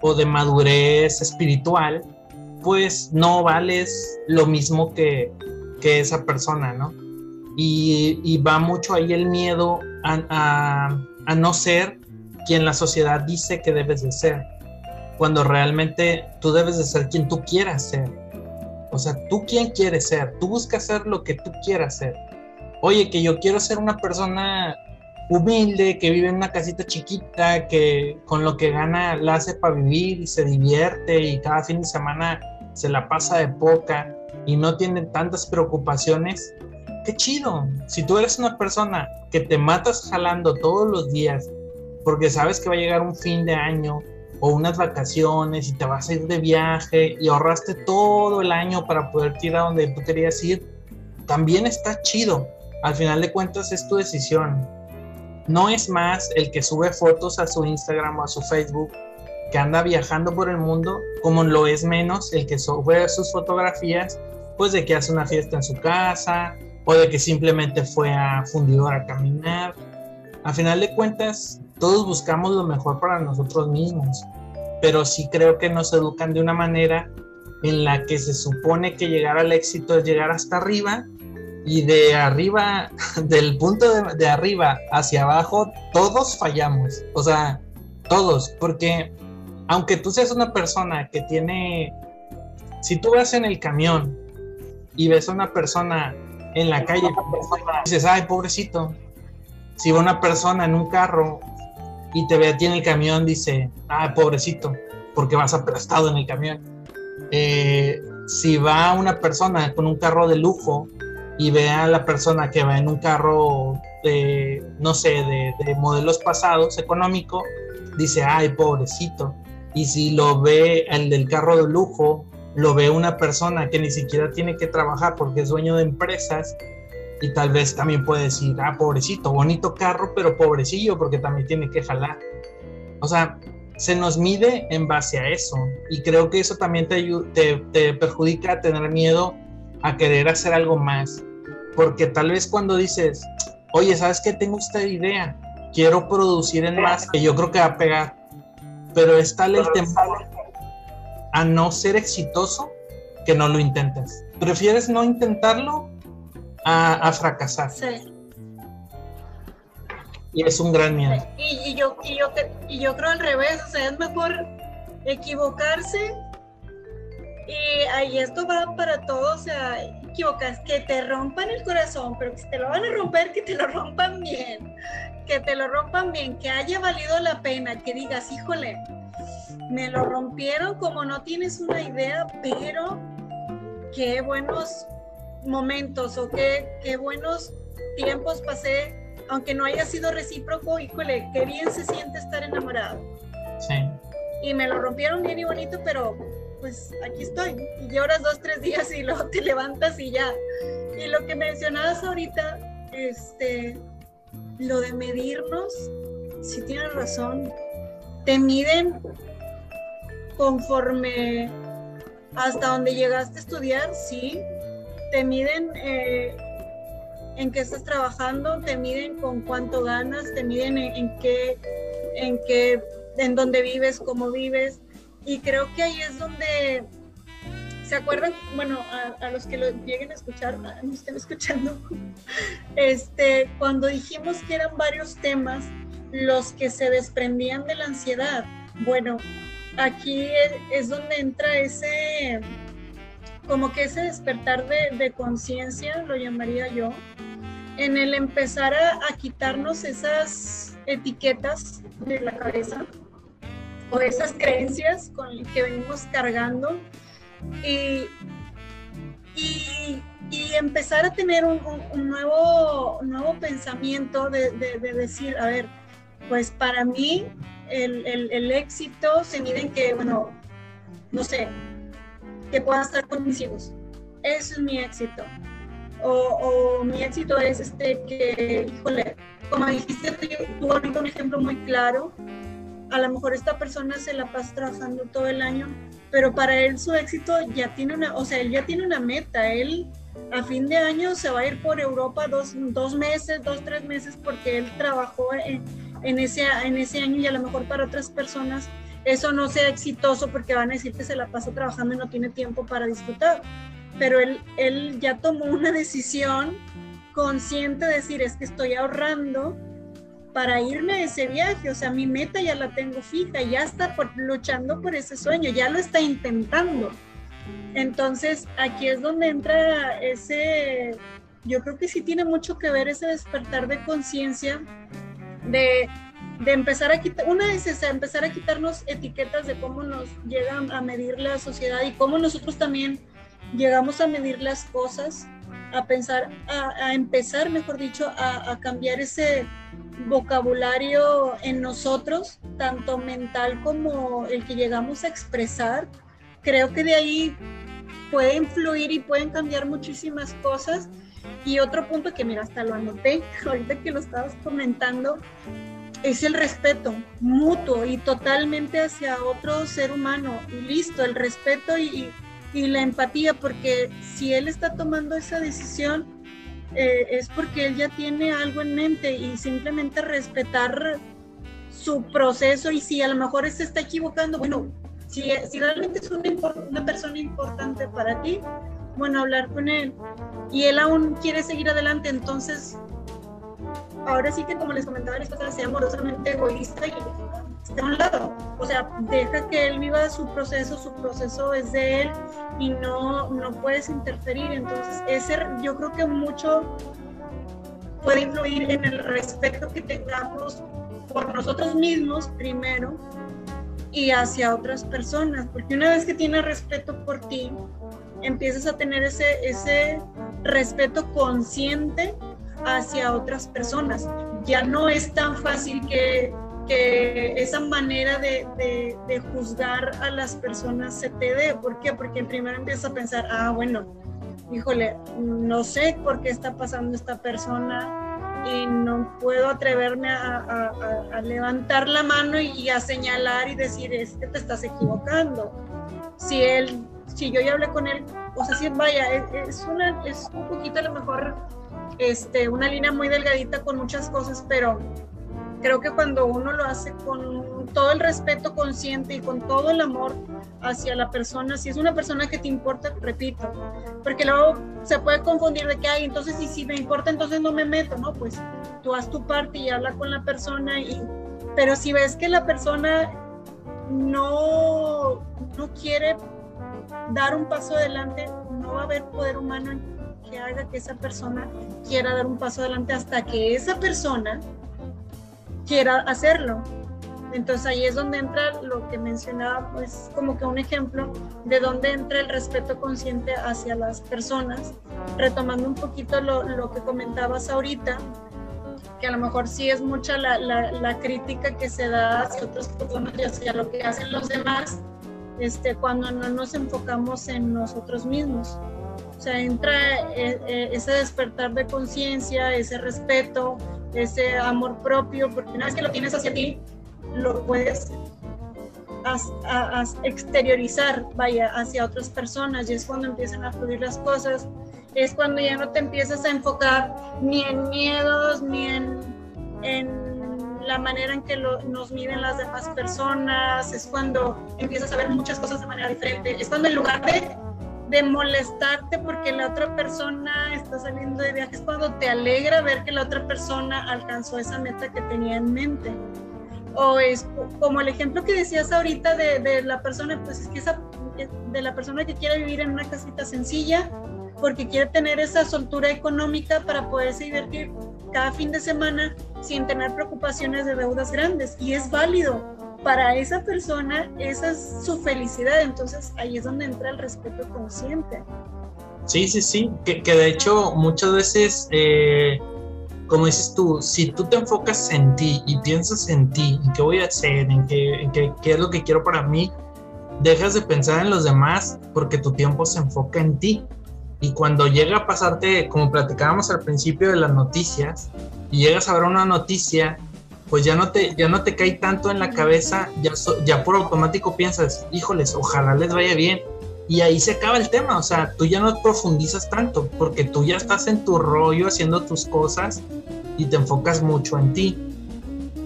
o de madurez espiritual, pues no vales lo mismo que, esa persona, ¿no? Y, va mucho ahí el miedo a, no ser quien la sociedad dice que debes de ser, cuando realmente tú debes de ser quien tú quieras ser. O sea, tú quién quieres ser, tú buscas ser lo que tú quieras ser. Oye, que yo quiero ser una persona humilde, que vive en una casita chiquita, que con lo que gana la hace para vivir y se divierte y cada fin de semana se la pasa de poca y no tiene tantas preocupaciones, qué chido. Si tú eres una persona que te matas jalando todos los días porque sabes que va a llegar un fin de año o unas vacaciones y te vas a ir de viaje y ahorraste todo el año para poder ir a donde tú querías ir, también está chido. Al final de cuentas es tu decisión. No es más el que sube fotos a su Instagram o a su Facebook que anda viajando por el mundo, como lo es menos el que sube sus fotografías, pues de que hace una fiesta en su casa o de que simplemente fue a fundidor a caminar. A final de cuentas, todos buscamos lo mejor para nosotros mismos. pero sí creo que nos educan de una manera en la que se supone que llegar al éxito es llegar hasta arriba y de arriba, [LAUGHS] del punto de, arriba hacia abajo, todos fallamos. O sea, todos, porque aunque tú seas una persona que tiene, si tú vas en el camión y ves a una persona en la calle, dices, ay, pobrecito. Si va una persona en un carro y te ve a ti en el camión, dice, ay, pobrecito, porque vas aplastado en el camión. Eh, si va una persona con un carro de lujo y ve a la persona que va en un carro de, no sé, de, de modelos pasados económico, dice, ay, pobrecito. Y si lo ve el del carro de lujo, lo ve una persona que ni siquiera tiene que trabajar porque es dueño de empresas y tal vez también puede decir, ah, pobrecito, bonito carro, pero pobrecillo porque también tiene que jalar. O sea, se nos mide en base a eso y creo que eso también te, te, te perjudica a tener miedo a querer hacer algo más. Porque tal vez cuando dices, oye, ¿sabes qué? Tengo esta idea, quiero producir en más, que yo creo que va a pegar, pero es tal el temor a no ser exitoso que no lo intentes. Prefieres no intentarlo a, fracasar. Sí. Y es un gran miedo. Y, yo, y, yo, y yo creo al revés, o sea, es mejor equivocarse y ahí esto va para todos, o sea, equivocas, que te rompan el corazón, pero que si te lo van a romper, que te lo rompan bien, que te lo rompan bien, que haya valido la pena, que digas, híjole, me lo rompieron como no tienes una idea, pero qué buenos momentos o qué, qué buenos tiempos pasé, aunque no haya sido recíproco, híjole, qué bien se siente estar enamorado. Sí. Y me lo rompieron bien y bonito, pero pues aquí estoy. Y lloras dos, tres días y luego te levantas y ya. Y lo que mencionabas ahorita, este, lo de medirnos, si tienes razón, te miden conforme hasta donde llegaste a estudiar, sí. Te miden eh, en qué estás trabajando, te miden con cuánto ganas, te miden en, qué, en qué, en dónde vives, cómo vives y creo que ahí es donde ¿Se acuerdan? Bueno, a, los que lo lleguen a escuchar, no estén escuchando, [LAUGHS] este, cuando dijimos que eran varios temas los que se desprendían de la ansiedad, bueno, aquí es, donde entra ese, como que ese despertar de, conciencia, lo llamaría yo, en el empezar a quitarnos esas etiquetas de la cabeza o esas creencias con las que venimos cargando y, y, empezar a tener un, nuevo, nuevo pensamiento de, decir, a ver, pues para mí el, el, éxito se mide en que, bueno, no sé, que pueda estar con mis hijos. Eso es mi éxito. O, o, mi éxito es este que, híjole, como dijiste tú ahorita un ejemplo muy claro, a lo mejor esta persona se la pasa trabajando todo el año, pero para él su éxito ya tiene una, o sea, él ya tiene una meta, él a fin de año se va a ir por Europa dos, dos meses, dos, tres meses, porque él trabajó en, ese, en ese año y a lo mejor para otras personas eso no sea exitoso porque van a decir que se la pasa trabajando y no tiene tiempo para disfrutar. Pero él, él ya tomó una decisión consciente de decir, es que estoy ahorrando para irme a ese viaje, o sea, mi meta ya la tengo fija, ya está por, luchando por ese sueño, ya lo está intentando. Entonces, aquí es donde entra ese, yo creo que sí tiene mucho que ver ese despertar de conciencia, de, empezar a quitar, una es empezar a quitarnos etiquetas de cómo nos llega a medir la sociedad y cómo nosotros también llegamos a medir las cosas, a pensar, a, empezar, mejor dicho, a cambiar ese vocabulario en nosotros, tanto mental como el que llegamos a expresar. Creo que de ahí puede influir y pueden cambiar muchísimas cosas. Y otro punto que, mira, hasta lo anoté, [LAUGHS] ahorita que lo estabas comentando, es el respeto mutuo y totalmente hacia otro ser humano. Y listo, el respeto y, y la empatía, porque si él está tomando esa decisión, eh, es porque él ya tiene algo en mente y simplemente respetar su proceso. Y si a lo mejor se está equivocando, bueno, si, si realmente es una, una persona importante para ti, bueno, hablar con él. Y él aún quiere seguir adelante, entonces ahora sí que como les comentaba, esto sea amorosamente egoísta y a un lado. O sea, deja que él viva su proceso, su proceso es de él y no, no puedes interferir. Entonces, ese yo creo que mucho puede influir en el respeto que tengamos por nosotros mismos primero y hacia otras personas, porque una vez que tienes respeto por ti, empiezas a tener ese, ese respeto consciente hacia otras personas. Ya no es tan fácil que, que esa manera de, juzgar a las personas se te dé. ¿Por qué? Porque primero empiezas a pensar, ah, bueno, híjole, no sé por qué está pasando esta persona y no puedo atreverme a, levantar la mano y, a señalar y decir, es que te estás equivocando. Si él, si yo ya hablé con él, o sea, si vaya, es, una, es un poquito a lo mejor este, una línea muy delgadita con muchas cosas, pero creo que cuando uno lo hace con todo el respeto consciente y con todo el amor hacia la persona, si es una persona que te importa, repito, porque luego se puede confundir de que, hay entonces y si me importa, entonces no me meto, ¿no? Pues tú haz tu parte y habla con la persona, y, pero si ves que la persona no, no quiere dar un paso adelante, no va a haber poder humano que haga que esa persona quiera dar un paso adelante hasta que esa persona quiera hacerlo. Entonces ahí es donde entra lo que mencionaba, pues como que un ejemplo de dónde entra el respeto consciente hacia las personas, retomando un poquito lo, lo que comentabas ahorita, que a lo mejor sí es mucha la, la, crítica que se da hacia otras personas y hacia lo que hacen los demás, este, cuando no nos enfocamos en nosotros mismos. O sea, entra eh, eh, ese despertar de conciencia, ese respeto, ese amor propio, porque una vez que lo tienes hacia ti, lo puedes exteriorizar, vaya, hacia otras personas y es cuando empiezan a fluir las cosas, es cuando ya no te empiezas a enfocar ni en miedos, ni en, en la manera en que nos miden las demás personas, es cuando empiezas a ver muchas cosas de manera diferente, es cuando en lugar de de molestarte porque la otra persona está saliendo de viajes, cuando te alegra ver que la otra persona alcanzó esa meta que tenía en mente. O es como el ejemplo que decías ahorita de, de la persona, pues es que esa, de la persona que quiere vivir en una casita sencilla, porque quiere tener esa soltura económica para poderse divertir cada fin de semana sin tener preocupaciones de deudas grandes. Y es válido, para esa persona esa es su felicidad, entonces ahí es donde entra el respeto consciente. Sí, sí, sí, que, de hecho muchas veces, eh, como dices tú, si tú te enfocas en ti y piensas en ti, en qué voy a hacer, en qué, en qué, qué es lo que quiero para mí, dejas de pensar en los demás porque tu tiempo se enfoca en ti. Y cuando llega a pasarte, como platicábamos al principio de las noticias, y llegas a ver una noticia pues ya no te, ya no te cae tanto en la cabeza, ya, por automático piensas, híjoles, ojalá les vaya bien. Y ahí se acaba el tema, o sea, tú ya no profundizas tanto, porque tú ya estás en tu rollo haciendo tus cosas y te enfocas mucho en ti.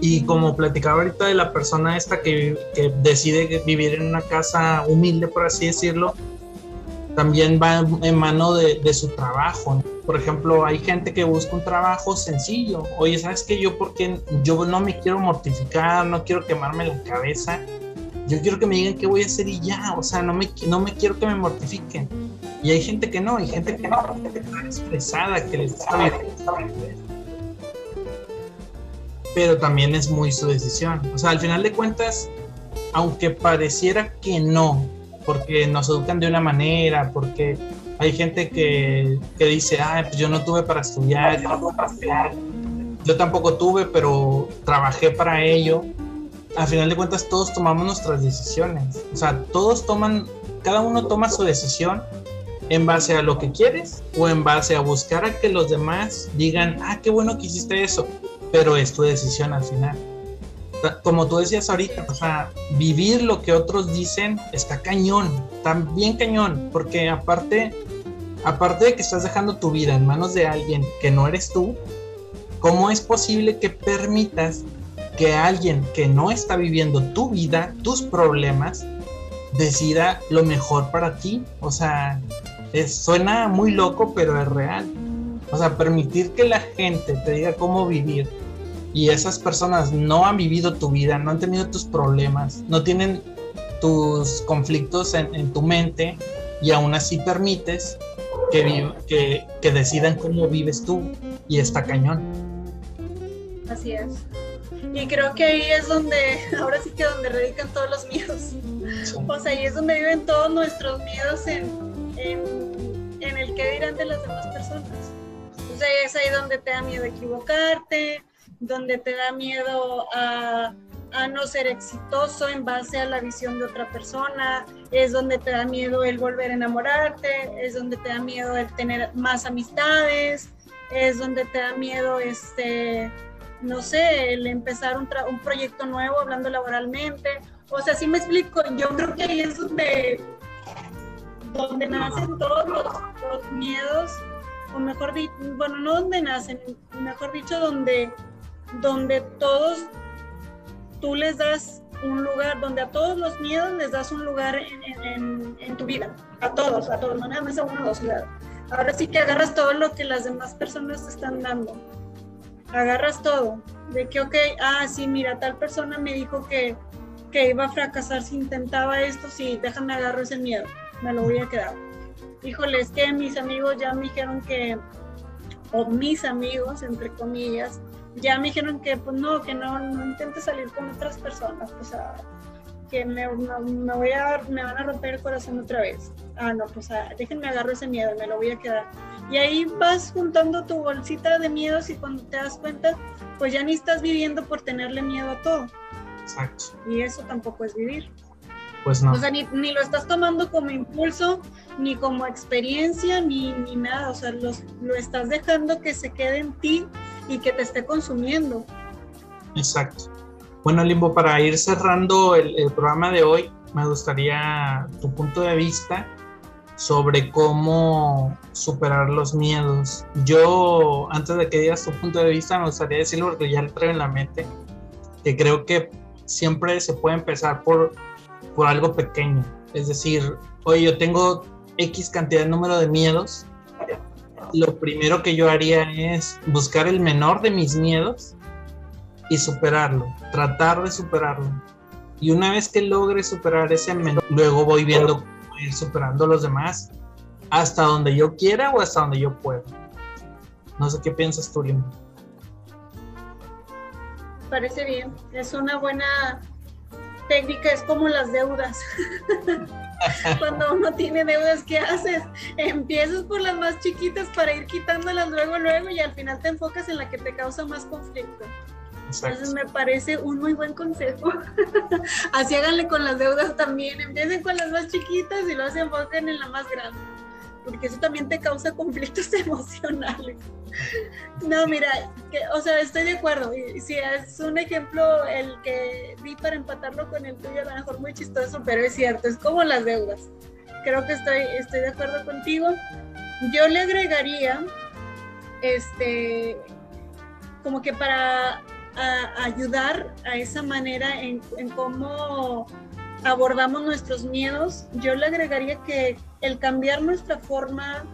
Y como platicaba ahorita de la persona esta que, decide vivir en una casa humilde, por así decirlo, también va en mano de, de su trabajo. Por ejemplo, hay gente que busca un trabajo sencillo. Oye, ¿sabes qué? Yo porque yo no me quiero mortificar, no quiero quemarme la cabeza. Yo quiero que me digan qué voy a hacer y ya. O sea, no me, no me quiero que me mortifiquen. Y hay gente que no, hay gente que no, que está expresada, que les bien. Pero también es muy su decisión. O sea, al final de cuentas, aunque pareciera que no, porque nos educan de una manera, porque hay gente que, que dice, ah, pues yo no tuve para estudiar, yo, tampoco tuve, pero trabajé para ello. Al final de cuentas todos tomamos nuestras decisiones, o sea, todos toman, cada uno toma su decisión en base a lo que quieres o en base a buscar a que los demás digan, ah, qué bueno que hiciste eso, pero es tu decisión al final. Como tú decías ahorita, o sea, vivir lo que otros dicen está cañón, bien cañón, porque aparte, aparte de que estás dejando tu vida en manos de alguien que no eres tú, ¿cómo es posible que permitas que alguien que no está viviendo tu vida, tus problemas, decida lo mejor para ti. O sea, suena muy loco, pero es real. O sea, permitir que la gente te diga cómo vivir y esas personas no han vivido tu vida, no han tenido tus problemas, no tienen tus conflictos en, tu mente y aún así permites que, que, que decidan cómo vives tú y está cañón. Así es. Y creo que ahí es donde, [LAUGHS] ahora sí que donde radican todos los miedos. O sea, ahí es donde viven todos nuestros miedos en, en, en el que dirán de las demás personas. O sea, es ahí donde te da miedo equivocarte, donde te da miedo a, a no ser exitoso en base a la visión de otra persona, es donde te da miedo el volver a enamorarte, es donde te da miedo el tener más amistades, es donde te da miedo este no sé, el empezar un, un proyecto nuevo hablando laboralmente. O sea, si me explico, yo creo que ahí es donde, donde nacen todos los, miedos, o mejor dicho, bueno, no donde nacen, mejor dicho, donde, donde todos tú les das un lugar, donde a todos los miedos les das un lugar en, en, tu vida, a todos, a todos, no nada más a uno o dos, Ahora sí que agarras todo lo que las demás personas te están dando. Agarras todo, de que, ok, ah, sí, mira, tal persona me dijo que, que iba a fracasar si intentaba esto, sí, déjame agarrar ese miedo, me lo voy a quedar. Híjole, es que mis amigos ya me dijeron que, o mis amigos, entre comillas, ya me dijeron que, pues no, que no, no intente salir con otras personas, sea, que me, me, voy a, me van a romper el corazón otra vez. Ah, no, pues ah, déjenme agarrar ese miedo, me lo voy a quedar. Y ahí vas juntando tu bolsita de miedos y cuando te das cuenta, pues ya ni estás viviendo por tenerle miedo a todo. Exacto. Y eso tampoco es vivir. Pues no. O sea, ni, ni lo estás tomando como impulso, ni como experiencia, ni, ni nada. O sea, los, lo estás dejando que se quede en ti y que te esté consumiendo. Exacto. Bueno, Limbo, para ir cerrando el, el programa de hoy, me gustaría tu punto de vista sobre cómo superar los miedos. Yo, antes de que digas tu punto de vista, me gustaría decirlo porque ya lo traigo en la mente, que creo que siempre se puede empezar por, por algo pequeño. Es decir, oye, yo tengo X cantidad de número de miedos. Lo primero que yo haría es buscar el menor de mis miedos y superarlo, tratar de superarlo. Y una vez que logre superar ese menor, luego voy viendo ir superando los demás hasta donde yo quiera o hasta donde yo pueda. No sé qué piensas tú. Parece bien, es una buena técnica, es como las deudas. [LAUGHS] Cuando uno tiene deudas, ¿qué haces? Empiezas por las más chiquitas para ir quitándolas luego, luego y al final te enfocas en la que te causa más conflicto. Entonces me parece un muy buen consejo. [LAUGHS] Así háganle con las deudas también. Empiecen con las más chiquitas y luego se enfoquen en la más grande. Porque eso también te causa conflictos [LAUGHS] emocionales. No, mira, que, o sea, estoy de acuerdo. Y, si es un ejemplo el que vi para empatarlo con el tuyo, a lo mejor muy chistoso, pero es cierto, es como las deudas. Creo que estoy, estoy de acuerdo contigo. Yo le agregaría, este, como que para a ayudar a esa manera en, cómo abordamos nuestros miedos, yo le agregaría que el cambiar nuestra forma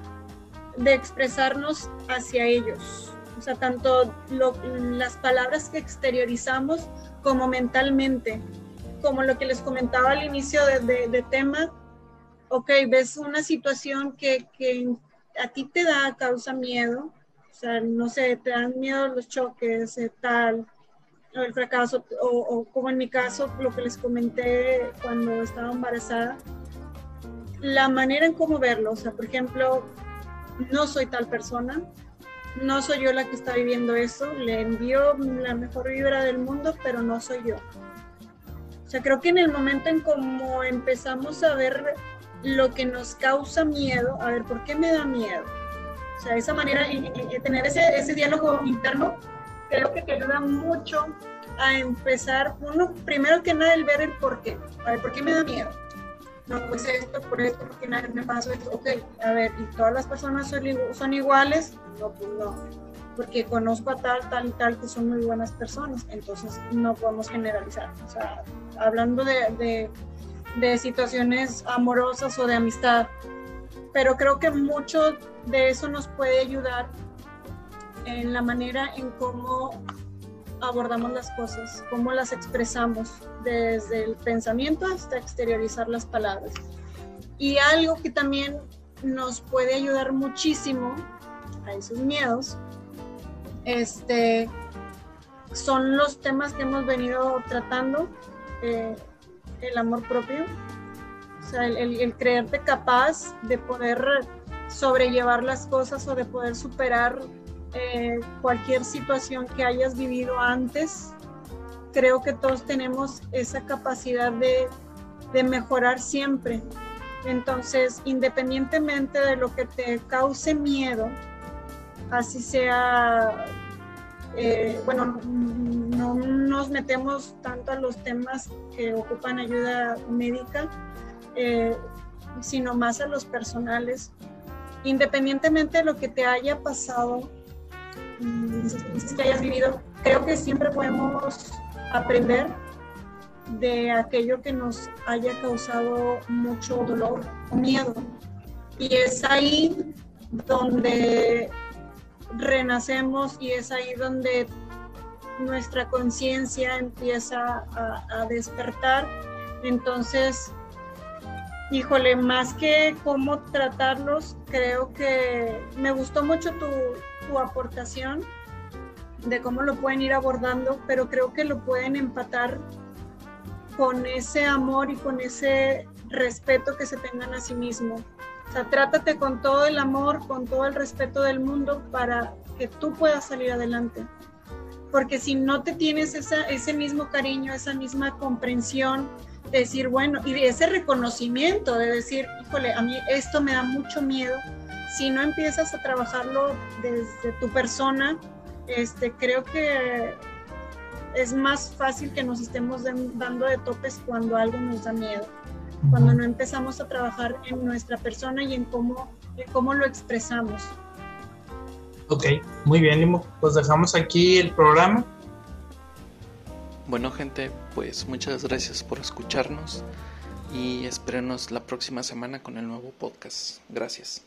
de expresarnos hacia ellos, o sea, tanto las palabras que exteriorizamos como mentalmente, como lo que les comentaba al inicio de, tema, ok, ves una situación que, que, a ti te da, causa miedo, o sea, no sé, te dan miedo los choques, eh, tal, el fracaso, o, como en mi caso, lo que les comenté cuando estaba embarazada, la manera en cómo verlo, o sea, por ejemplo, no soy tal persona, no soy yo la que está viviendo eso, le envío la mejor vibra del mundo, pero no soy yo. O sea, creo que en el momento en cómo empezamos a ver lo que nos causa miedo, a ver, ¿por qué me da miedo? O sea, esa manera, y, tener ese, ese diálogo interno creo que te ayuda mucho a empezar, uno, primero que nada, el ver el por qué. A ver, ¿por qué me da miedo? No, pues esto, por esto, porque nadie me pasó esto. Ok, a ver, ¿y todas las personas son, iguales? No, pues no. porque conozco a tal, tal y tal que son muy buenas personas, entonces no podemos generalizar. O sea, hablando de, de, situaciones amorosas o de amistad, pero creo que mucho de eso nos puede ayudar en la manera en cómo abordamos las cosas, cómo las expresamos, desde el pensamiento hasta exteriorizar las palabras. Y algo que también nos puede ayudar muchísimo a esos miedos este, son los temas que hemos venido tratando, eh, el amor propio, o sea, el, creerte capaz de poder sobrellevar las cosas o de poder superar eh, cualquier situación que hayas vivido antes. Creo que todos tenemos esa capacidad de, de mejorar siempre. Entonces, independientemente de lo que te cause miedo, así sea, eh, bueno, no nos metemos tanto a los temas que ocupan ayuda médica, eh, sino más a los personales. Independientemente de lo que te haya pasado, que hayas vivido, creo que siempre podemos aprender de aquello que nos haya causado mucho dolor o miedo. Y es ahí donde renacemos y es ahí donde nuestra conciencia empieza a, despertar. Entonces, híjole, más que cómo tratarlos, creo que me gustó mucho tu, tu aportación de cómo lo pueden ir abordando, pero creo que lo pueden empatar con ese amor y con ese respeto que se tengan a sí mismos. O sea, trátate con todo el amor, con todo el respeto del mundo para que tú puedas salir adelante. Porque si no te tienes ese mismo cariño, esa misma comprensión, de decir, bueno, y ese reconocimiento, de decir, híjole, a mí esto me da mucho miedo, si no empiezas a trabajarlo desde tu persona, este, creo que es más fácil que nos estemos dando de topes cuando algo nos da miedo cuando no empezamos a trabajar en nuestra persona y en cómo, cómo lo expresamos. Ok, muy bien, Limo. Pues dejamos aquí el programa. Bueno, gente, pues muchas gracias por escucharnos y espérenos la próxima semana con el nuevo podcast. Gracias.